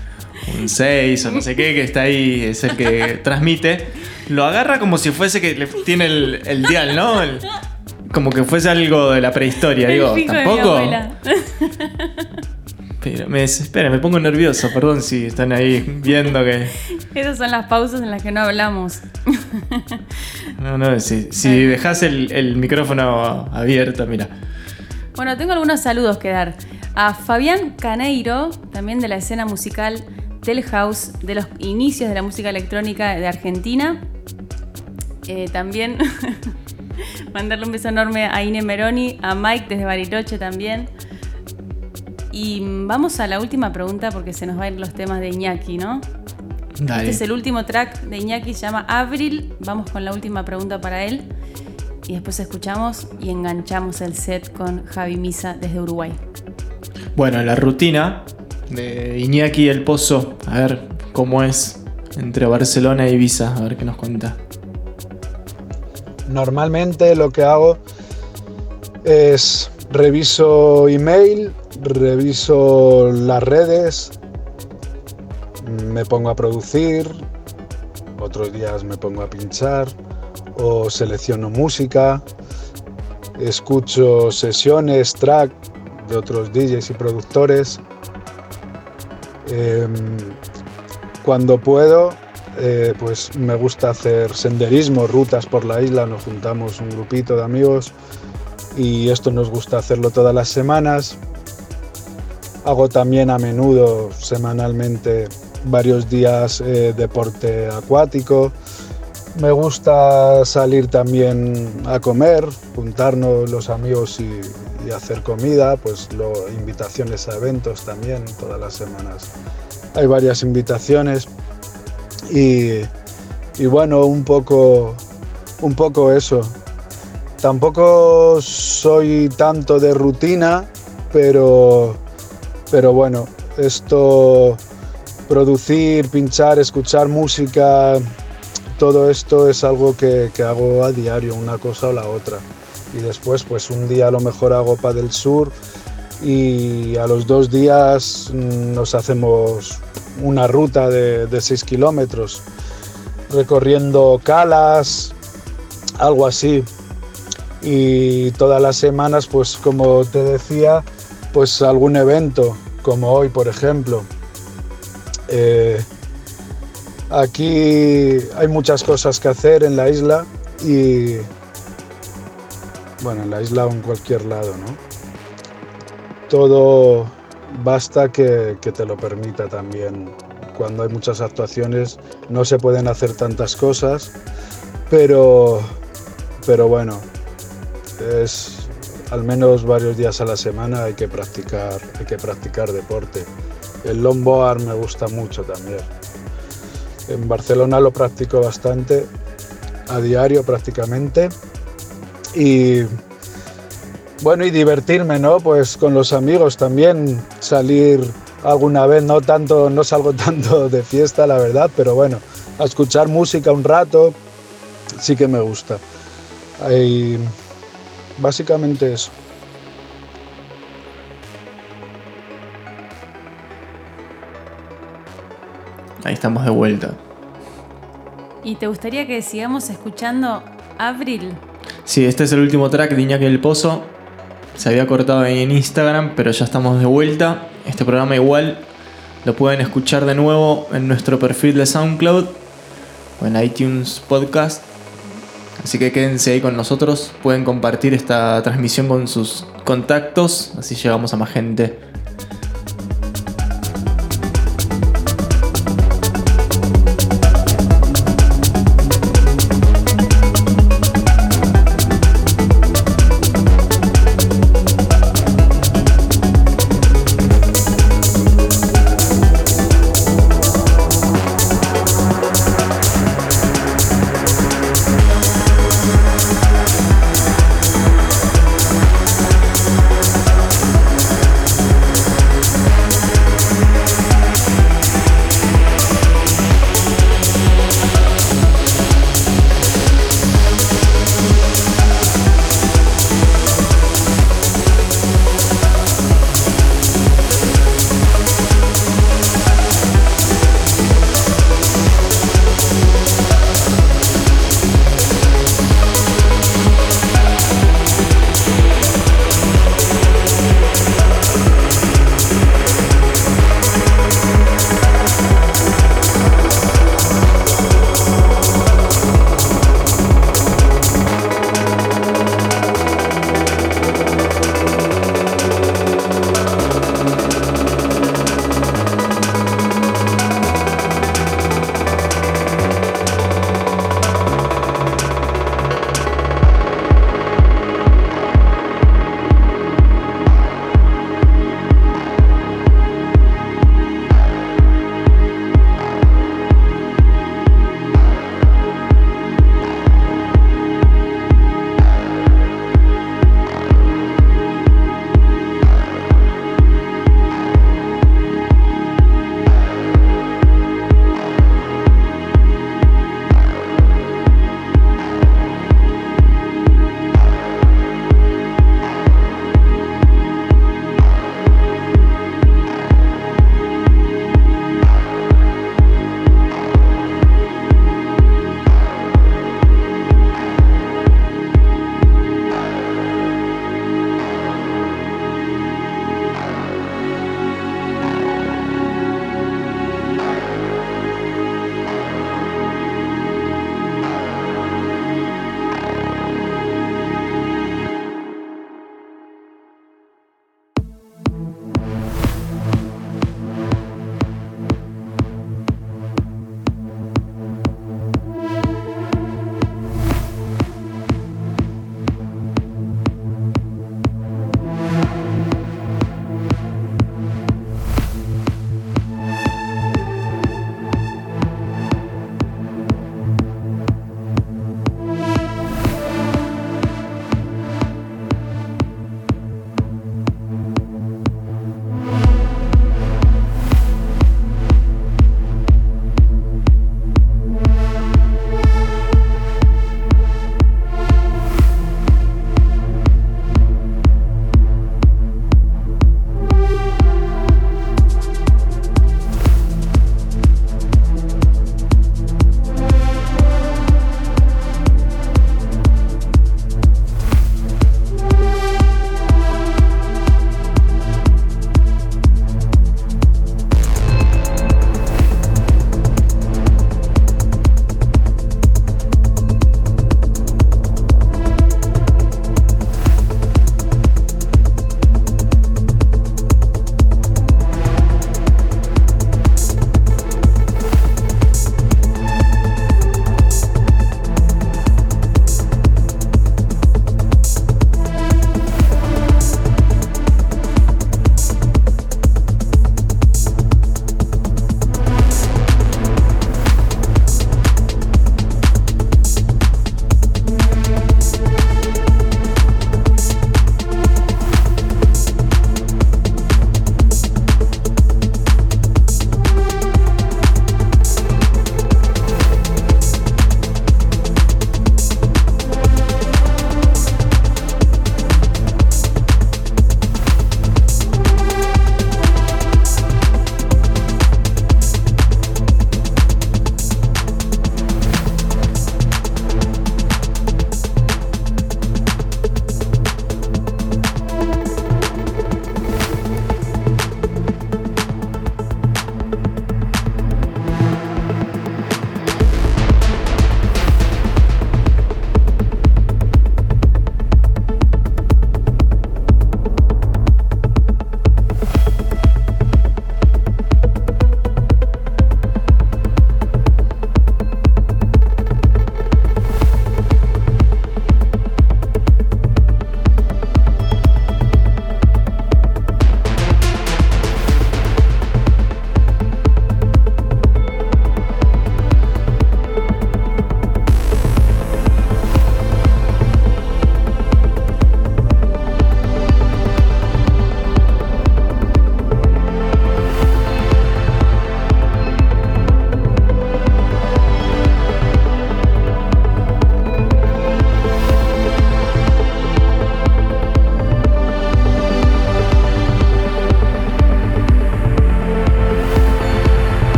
un 6 o no sé qué, que está ahí, es el que transmite, lo agarra como si fuese que le- tiene el, el dial, ¿no? El- como que fuese algo de la prehistoria, El digo, tampoco. Pero me desespera, me pongo nervioso, perdón si están ahí viendo que... Esas son las pausas en las que no hablamos. No, no, si, si dejas el, el micrófono abierto, mira. Bueno, tengo algunos saludos que dar. A Fabián Caneiro, también de la escena musical del house, de los inicios de la música electrónica de Argentina. Eh, también mandarle un beso enorme a Ine Meroni, a Mike desde Bariloche también. Y vamos a la última pregunta porque se nos van a ir los temas de Iñaki, ¿no? Dale. Este es el último track de Iñaki, se llama Avril. Vamos con la última pregunta para él. Y después escuchamos y enganchamos el set con Javi Misa desde Uruguay. Bueno, la rutina de Iñaki y el Pozo. A ver cómo es entre Barcelona y Ibiza. A ver qué nos cuenta. Normalmente lo que hago es reviso email, reviso las redes, me pongo a producir, otros días me pongo a pinchar o selecciono música, escucho sesiones, track de otros DJs y productores. Em, cuando puedo, eh, pues me gusta hacer senderismo, rutas por la isla, nos juntamos un grupito de amigos y esto nos gusta hacerlo todas las semanas. Hago también a menudo, semanalmente, varios días eh, deporte acuático. Me gusta salir también a comer, juntarnos los amigos y, hacer comida, pues lo, invitaciones a eventos también todas las semanas. Hay varias invitaciones y, y bueno, un poco, un poco eso. Tampoco soy tanto de rutina, pero, pero bueno, esto, producir, pinchar, escuchar música, todo esto es algo que, hago a diario, una cosa o la otra. Y después, pues un día a lo mejor hago para del sur y a los dos días mm, nos hacemos una ruta de, de 6 kilómetros, recorriendo calas, algo así. Y todas las semanas, pues como te decía, pues algún evento, como hoy, por ejemplo. Eh, aquí hay muchas cosas que hacer en la isla y, bueno, en la isla o en cualquier lado, ¿no? Todo basta que, que te lo permita también. Cuando hay muchas actuaciones no se pueden hacer tantas cosas, pero, pero bueno, es al menos varios días a la semana hay que practicar, hay que practicar deporte. El longboard me gusta mucho también. En Barcelona lo practico bastante, a diario prácticamente. Y bueno, y divertirme, ¿no? Pues con los amigos también, salir alguna vez, no tanto, no salgo tanto de fiesta, la verdad, pero bueno, a escuchar música un rato, sí que me gusta. Y básicamente eso. Ahí estamos de vuelta. ¿Y te gustaría que sigamos escuchando Avril? Sí, este es el último track de Iñaki del Pozo. Se había cortado ahí en Instagram, pero ya estamos de vuelta. Este programa igual lo pueden escuchar de nuevo en nuestro perfil de SoundCloud o en iTunes Podcast. Así que quédense ahí con nosotros. Pueden compartir esta transmisión con sus contactos, así llegamos a más gente.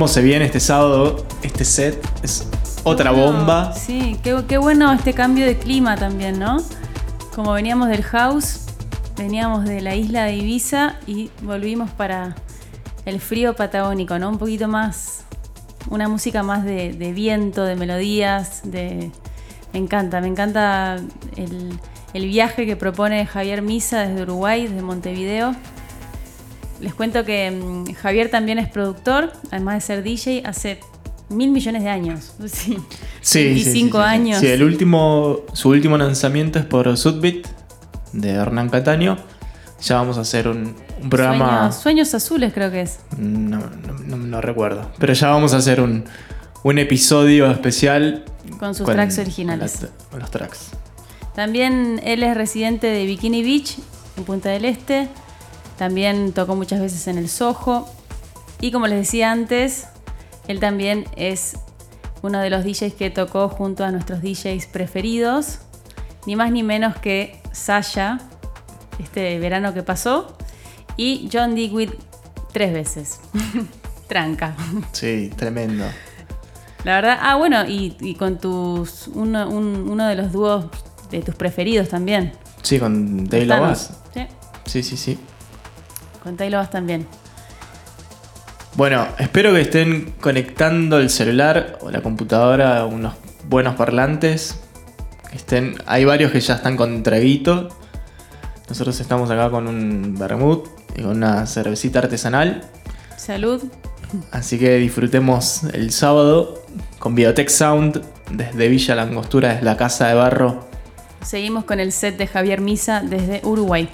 Cómo se viene este sábado. Este set es otra Bueno, bomba. Sí, qué, qué bueno este cambio de clima también, ¿no? Como veníamos del house, veníamos de la isla de Ibiza y volvimos para el frío patagónico, ¿no? Un poquito más, una música más de, de viento, de melodías, de... Me encanta, me encanta el, el viaje que propone Javier Misa desde Uruguay, desde Montevideo. Les cuento que mm, Javier también es productor, además de ser DJ, hace mil millones de años. Sí. Sí, 25 sí, sí, sí, sí. años. Sí, el último, su último lanzamiento es por Sudbit de Hernán Cataño. Ya vamos a hacer un, un programa. Sueños, Sueños azules creo que es. No, no, no- no recuerdo. Pero ya vamos a hacer un, un episodio especial Con sus tracks originales. Con, la- con los tracks. También él es residente de Bikini Beach, en Punta del Este. También tocó muchas veces en el Soho. Y como les decía antes, él también es uno de los DJs que tocó junto a nuestros DJs preferidos. Ni más ni menos que Sasha, este verano que pasó. Y John Digweed tres veces. Tranca. Sí, tremendo. La verdad, ah, bueno, y, y con tus. Uno, un- uno de los dúos de tus preferidos también. Sí, con Taylor. Bass. Sí, Sí, sí, sí. con Taylor Bass también. Bueno, espero que estén conectando el celular o la computadora a unos buenos parlantes. Estén, hay varios que ya están con traguito. Nosotros estamos acá con un vermut y con una cervecita artesanal. Salud. Así que disfrutemos el sábado con Biotech Sound desde Villa Langostura, desde la Casa de Barro. Seguimos con el set de Javier Misa desde Uruguay.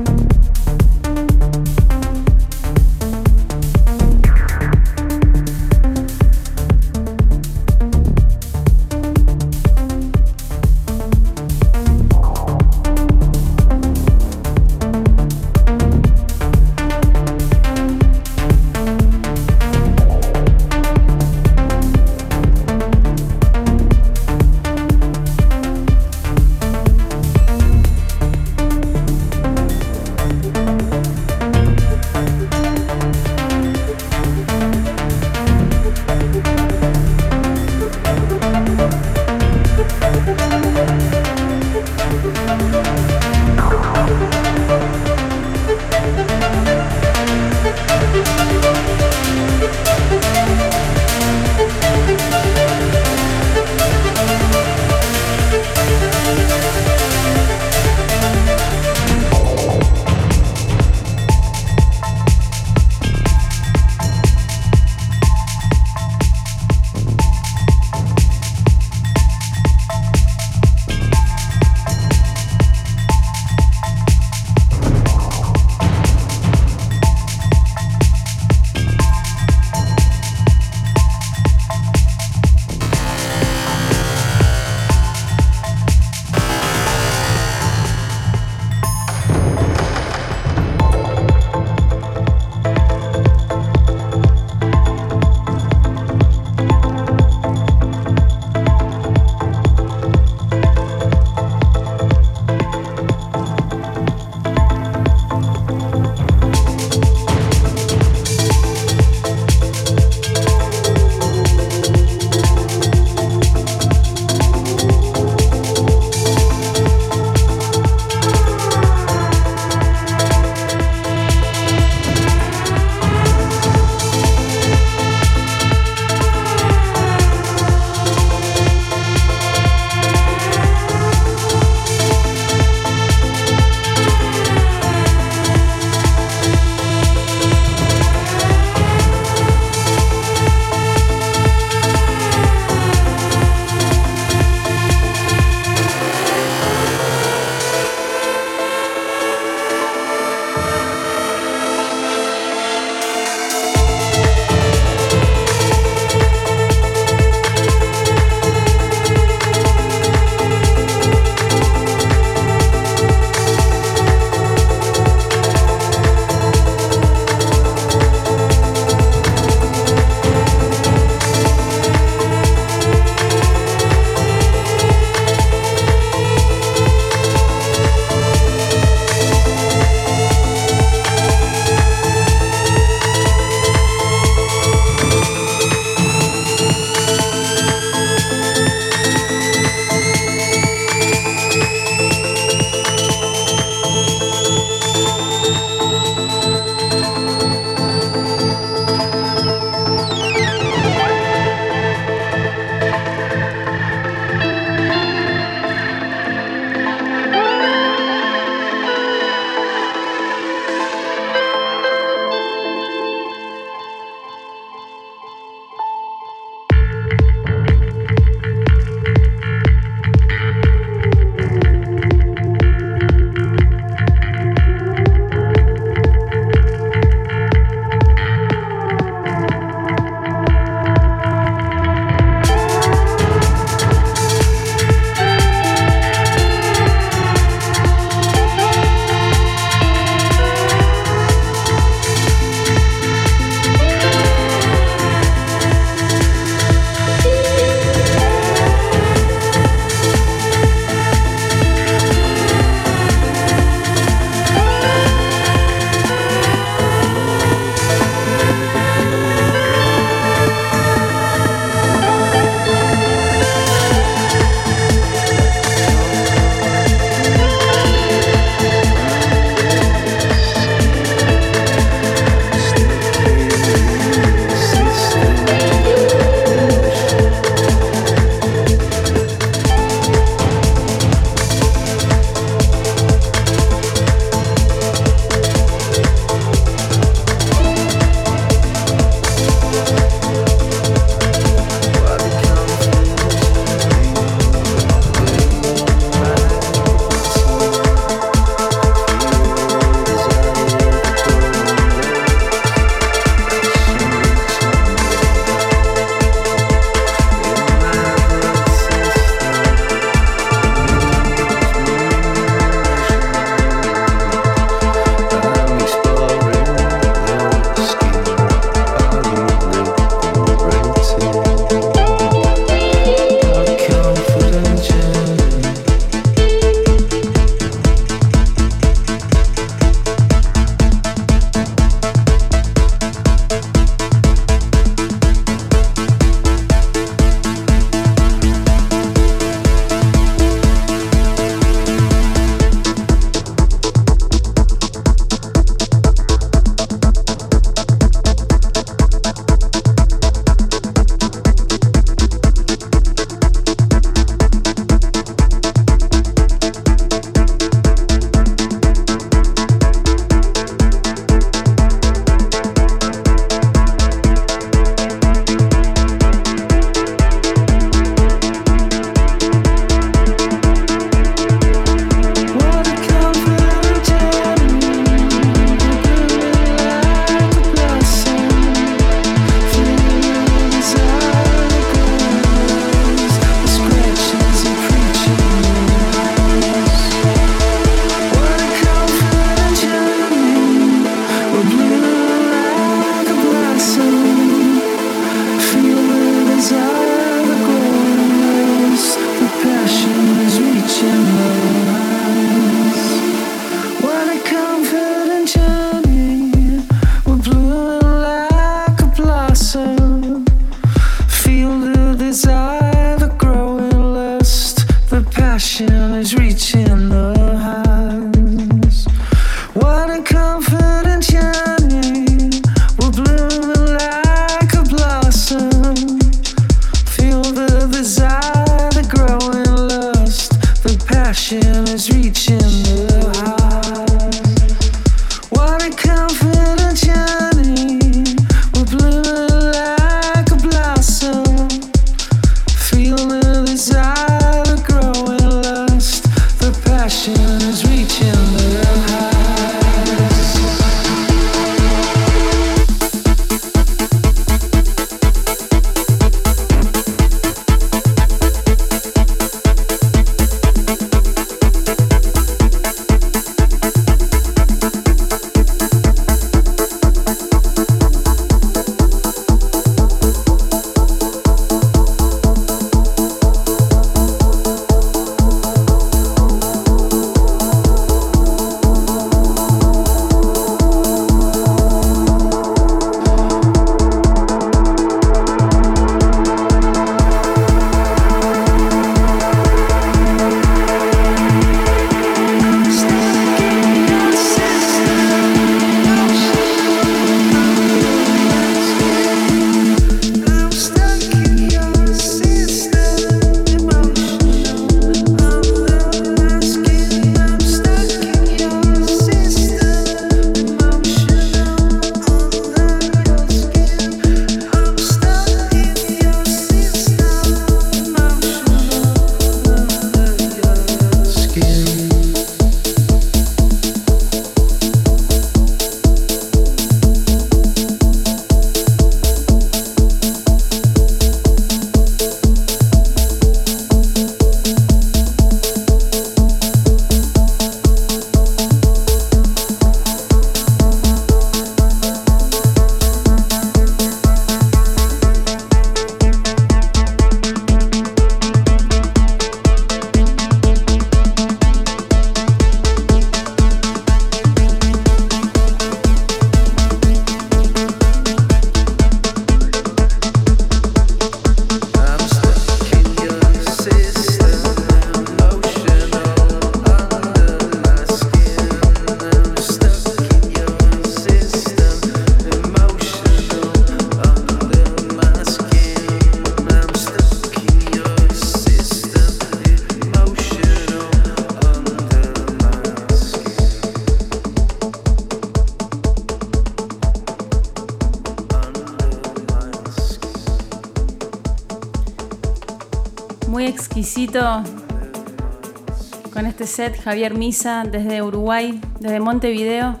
Set Javier Misa desde Uruguay, desde Montevideo.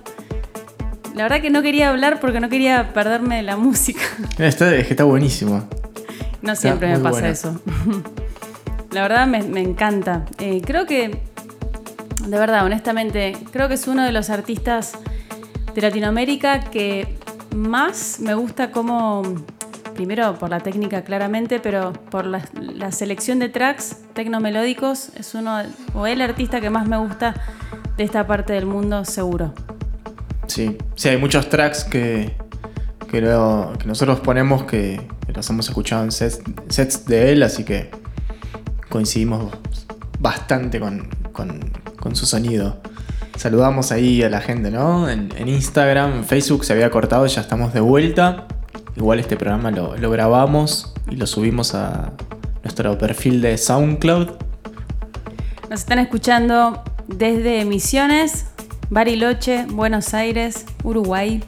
La verdad que no quería hablar porque no quería perderme la música. Está, es que está buenísimo. No siempre me pasa buena. eso. La verdad me, me encanta. Eh, creo que, de verdad, honestamente, creo que es uno de los artistas de Latinoamérica que más me gusta como, primero por la técnica claramente, pero por la, la selección de tracks tecnomelódicos, es uno, o el artista que más me gusta de esta parte del mundo, seguro. Sí, sí, hay muchos tracks que, que, que nosotros ponemos que, los hemos escuchado en sets, de él, así que coincidimos bastante con, con- su sonido. Saludamos ahí a la gente, ¿no? En, Instagram, en Facebook se había cortado, ya estamos de vuelta. Igual este programa lo grabamos y lo subimos a nuestro perfil de SoundCloud. Nos están escuchando desde Misiones, Bariloche, Buenos Aires, Uruguay.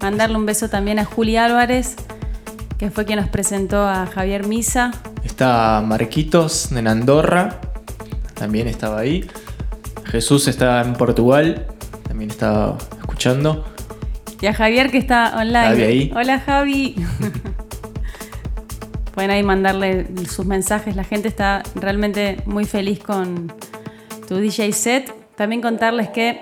Mandarle un beso también a Juli Álvarez, que fue quien nos presentó a Javier Misa. Está Marquitos en Andorra, también estaba ahí. Jesús está en Portugal, también estaba escuchando. Y a Javier que está online. Javi ahí. Hola Javi. Pueden ahí mandarle sus mensajes. La gente está realmente muy feliz con tu DJ set. También contarles que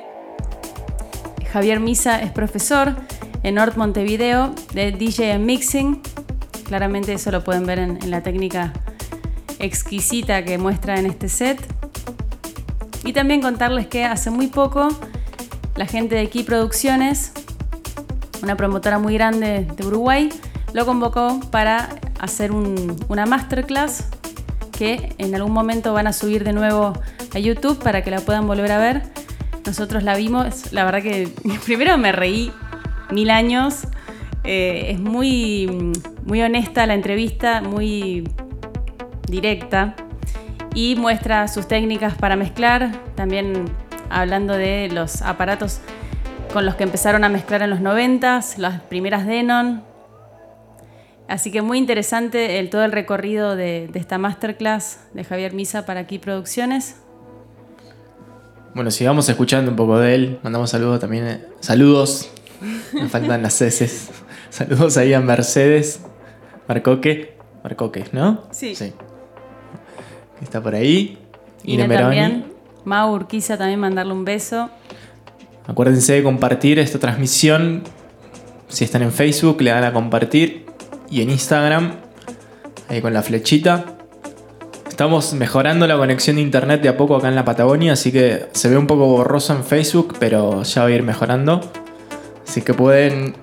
Javier Misa es profesor en North Montevideo de DJ Mixing. Claramente eso lo pueden ver en, en la técnica exquisita que muestra en este set. Y también contarles que hace muy poco la gente de Key Producciones una promotora muy grande de Uruguay, lo convocó para hacer un- una masterclass que en algún momento van a subir de nuevo a YouTube para que la puedan volver a ver. Nosotros la vimos, la verdad que primero me reí mil años, Eh, es muy, muy honesta la entrevista, muy directa y muestra sus técnicas para mezclar, también hablando de los aparatos con los que empezaron a mezclar en los 90, las primeras Denon. Así que muy interesante el, todo el recorrido de, de esta masterclass de Javier Misa para aquí Producciones. Bueno, sigamos escuchando un poco de él. Mandamos saludos también. eh, Saludos. Me faltan las heces. Saludos ahí a Mercedes. Marcoque. Marcoque, ¿no? Sí. Sí. Que Está por ahí. Meroni. también. Mau Urquiza también mandarle un beso. Acuérdense de compartir esta transmisión. Si están en Facebook, le dan a compartir. Y en Instagram, ahí con la flechita. Estamos mejorando la conexión de internet de a poco acá en la Patagonia, así que se ve un poco borroso en Facebook, pero ya va a ir mejorando. Así que pueden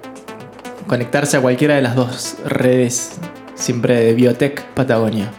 conectarse a cualquiera de las dos redes, siempre de Biotech Patagonia.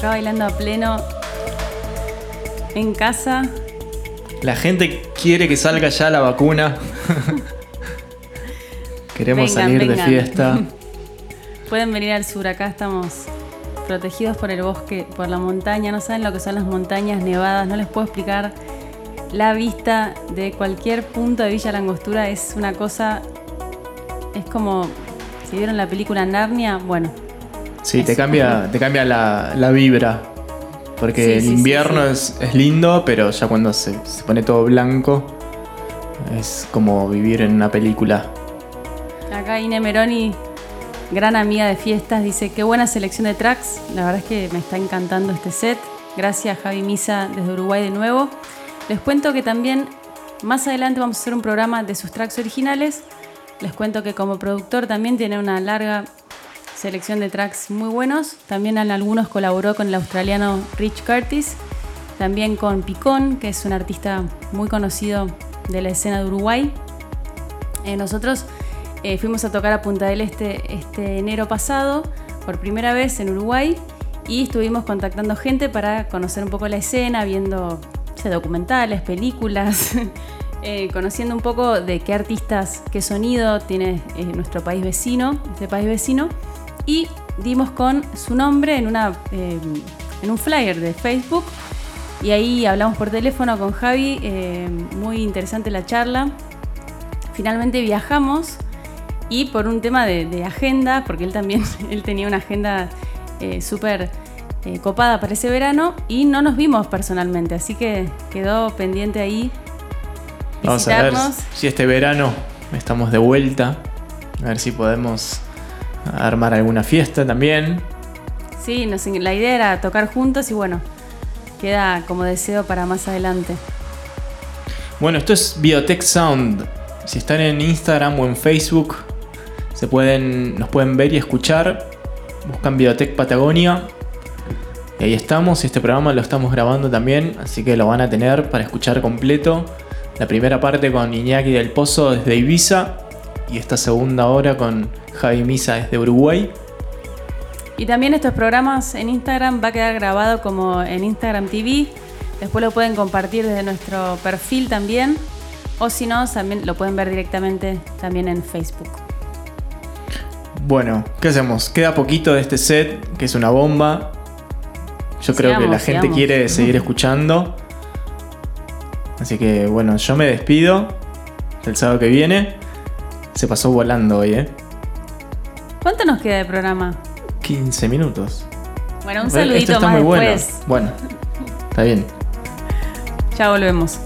Acá bailando a pleno en casa. La gente quiere que salga ya la vacuna. Queremos Vengan, salir de fiesta. Pueden venir al sur, acá estamos protegidos por el bosque, por la montaña. No saben lo que son las montañas nevadas, no les puedo explicar. La vista de cualquier punto de Villa Langostura es una cosa. Es como. Si vieron la película Narnia, bueno, Sí, te cambia, te cambia la, la vibra. Porque Sí, el sí, invierno sí. Es, es lindo, pero ya cuando se, se pone todo blanco, es como vivir en una película. Acá Ine Meroni, gran amiga de fiestas, dice qué buena selección de tracks. La verdad es que me está encantando este set. Gracias Javi Misa desde Uruguay de nuevo. Les cuento que también más adelante vamos a hacer un programa de sus tracks originales. Les cuento que como productor también tiene una larga selección de tracks muy buenos. También en algunos colaboró con el australiano Rich Curtis. También con Picón, que es un artista muy conocido de la escena de Uruguay. Eh, nosotros eh, fuimos a tocar a Punta del Este este enero pasado, por primera vez en Uruguay, y estuvimos contactando gente para conocer un poco la escena, viendo documentales, películas, eh, conociendo un poco de qué artistas, qué sonido tiene eh, nuestro país vecino, este país vecino, y dimos con su nombre en, una, eh, en un flyer de Facebook. Y ahí hablamos por teléfono con Javi, eh, muy interesante la charla finalmente viajamos y por un tema de, de agenda, porque él también él tenía una agenda eh, súper eh, copada para ese verano y no nos vimos personalmente, así que quedó pendiente ahí Vamos a ver si este verano estamos de vuelta. A ver si podemos armar alguna fiesta también. Sí, nos- la idea era tocar juntos y bueno, queda como deseo para más adelante. Bueno, esto es Biotech Sound. Si están en Instagram o en Facebook, se pueden, nos pueden ver y escuchar. Buscan Biotech Patagonia. Y ahí estamos. Este programa lo estamos grabando también, así que lo van a tener para escuchar completo. La primera parte con Iñaki del Pozo desde Ibiza. Y esta segunda hora con Javi Misa desde Uruguay. Y también estos programas en Instagram va a quedar grabado como en Instagram TV. Después lo pueden compartir desde nuestro perfil también. O si no, también lo pueden ver directamente también en Facebook. Bueno, ¿qué hacemos? Queda poquito de este set, que es una bomba. Yo creo que la gente sigamos. quiere seguir escuchando. Así que bueno, yo me despido. El sábado que viene. Se pasó volando hoy, ¿eh? ¿Cuánto nos queda de programa? 15 minutos. Bueno, un Esto saludito está más muy bueno. después. Bueno, está bien. Ya volvemos.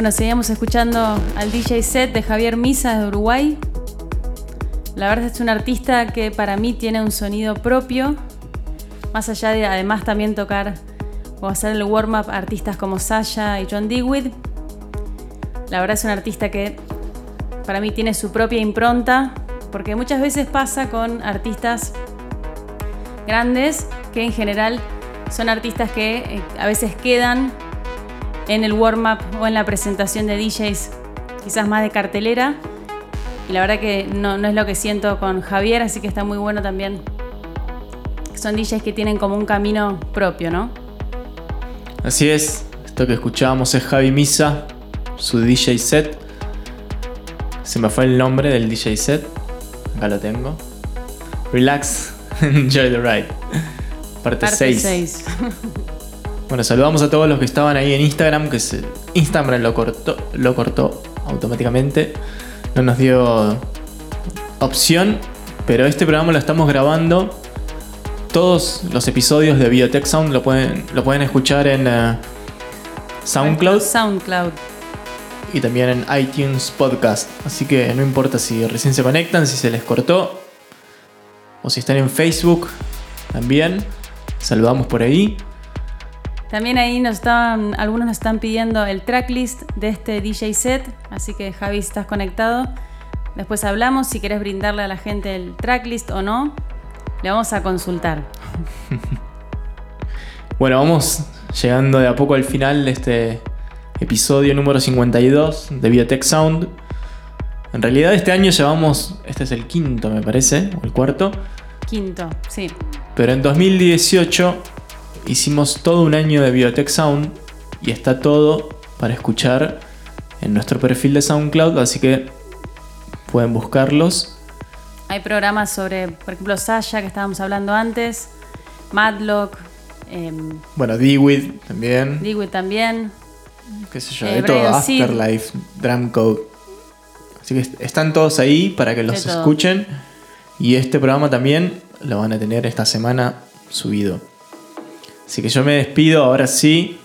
Bueno, seguimos escuchando al DJ set de Javier Misa de Uruguay. La verdad es un artista que para mí tiene un sonido propio, más allá de además también tocar o hacer el warm-up artistas como Sasha y John Dewey. La verdad es un artista que para mí tiene su propia impronta, porque muchas veces pasa con artistas grandes que en general son artistas que eh, a veces quedan en el warm-up o en la presentación de DJs, quizás más de cartelera. Y la verdad que no, no es lo que siento con Javier, así que está muy bueno también. Son DJs que tienen como un camino propio, ¿no? Así es, esto que escuchábamos es Javi Misa, su DJ set. Se me fue el nombre del DJ set. Acá lo tengo. Relax, enjoy the ride. Parte 6. Bueno, saludamos a todos los que estaban ahí en Instagram, que se, Instagram lo cortó, lo cortó automáticamente. No nos dio opción, pero este programa lo estamos grabando. Todos los episodios de Biotech Sound lo pueden, lo pueden escuchar en uh, SoundCloud. SoundCloud. Y también en iTunes Podcast. Así que no importa si recién se conectan, si se les cortó. O si están en Facebook también. Saludamos por ahí. También ahí nos están, algunos nos están pidiendo el tracklist de este DJ set, así que Javi, si estás conectado, después hablamos si querés brindarle a la gente el tracklist o no, le vamos a consultar. bueno, vamos llegando de a poco al final de este episodio número 52 de Biotech Sound. En realidad este año llevamos, este es el quinto me parece, o el cuarto. Quinto, sí. Pero en 2018 hicimos todo un año de Biotech Sound y está todo para escuchar en nuestro perfil de SoundCloud, así que pueden buscarlos. Hay programas sobre, por ejemplo, Sasha, que estábamos hablando antes, Madlock. Eh, bueno, Dewey también. Dewey también. Qué sé yo, de todo, Afterlife, Drumcode. Así que están todos ahí para que los escuchen. Y este programa también lo van a tener esta semana subido. Así que yo me despido ahora sí.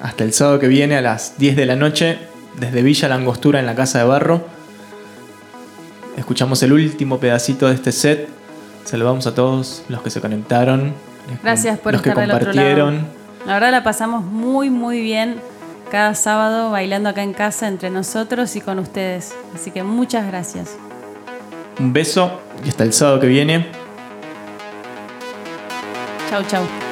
Hasta el sábado que viene a las 10 de la noche. Desde Villa Langostura en la Casa de Barro. Escuchamos el último pedacito de este set. Saludamos a todos los que se conectaron. Gracias por los estar que compartieron. La verdad la pasamos muy muy bien cada sábado bailando acá en casa entre nosotros y con ustedes. Así que muchas gracias. Un beso y hasta el sábado que viene. Chau, chau.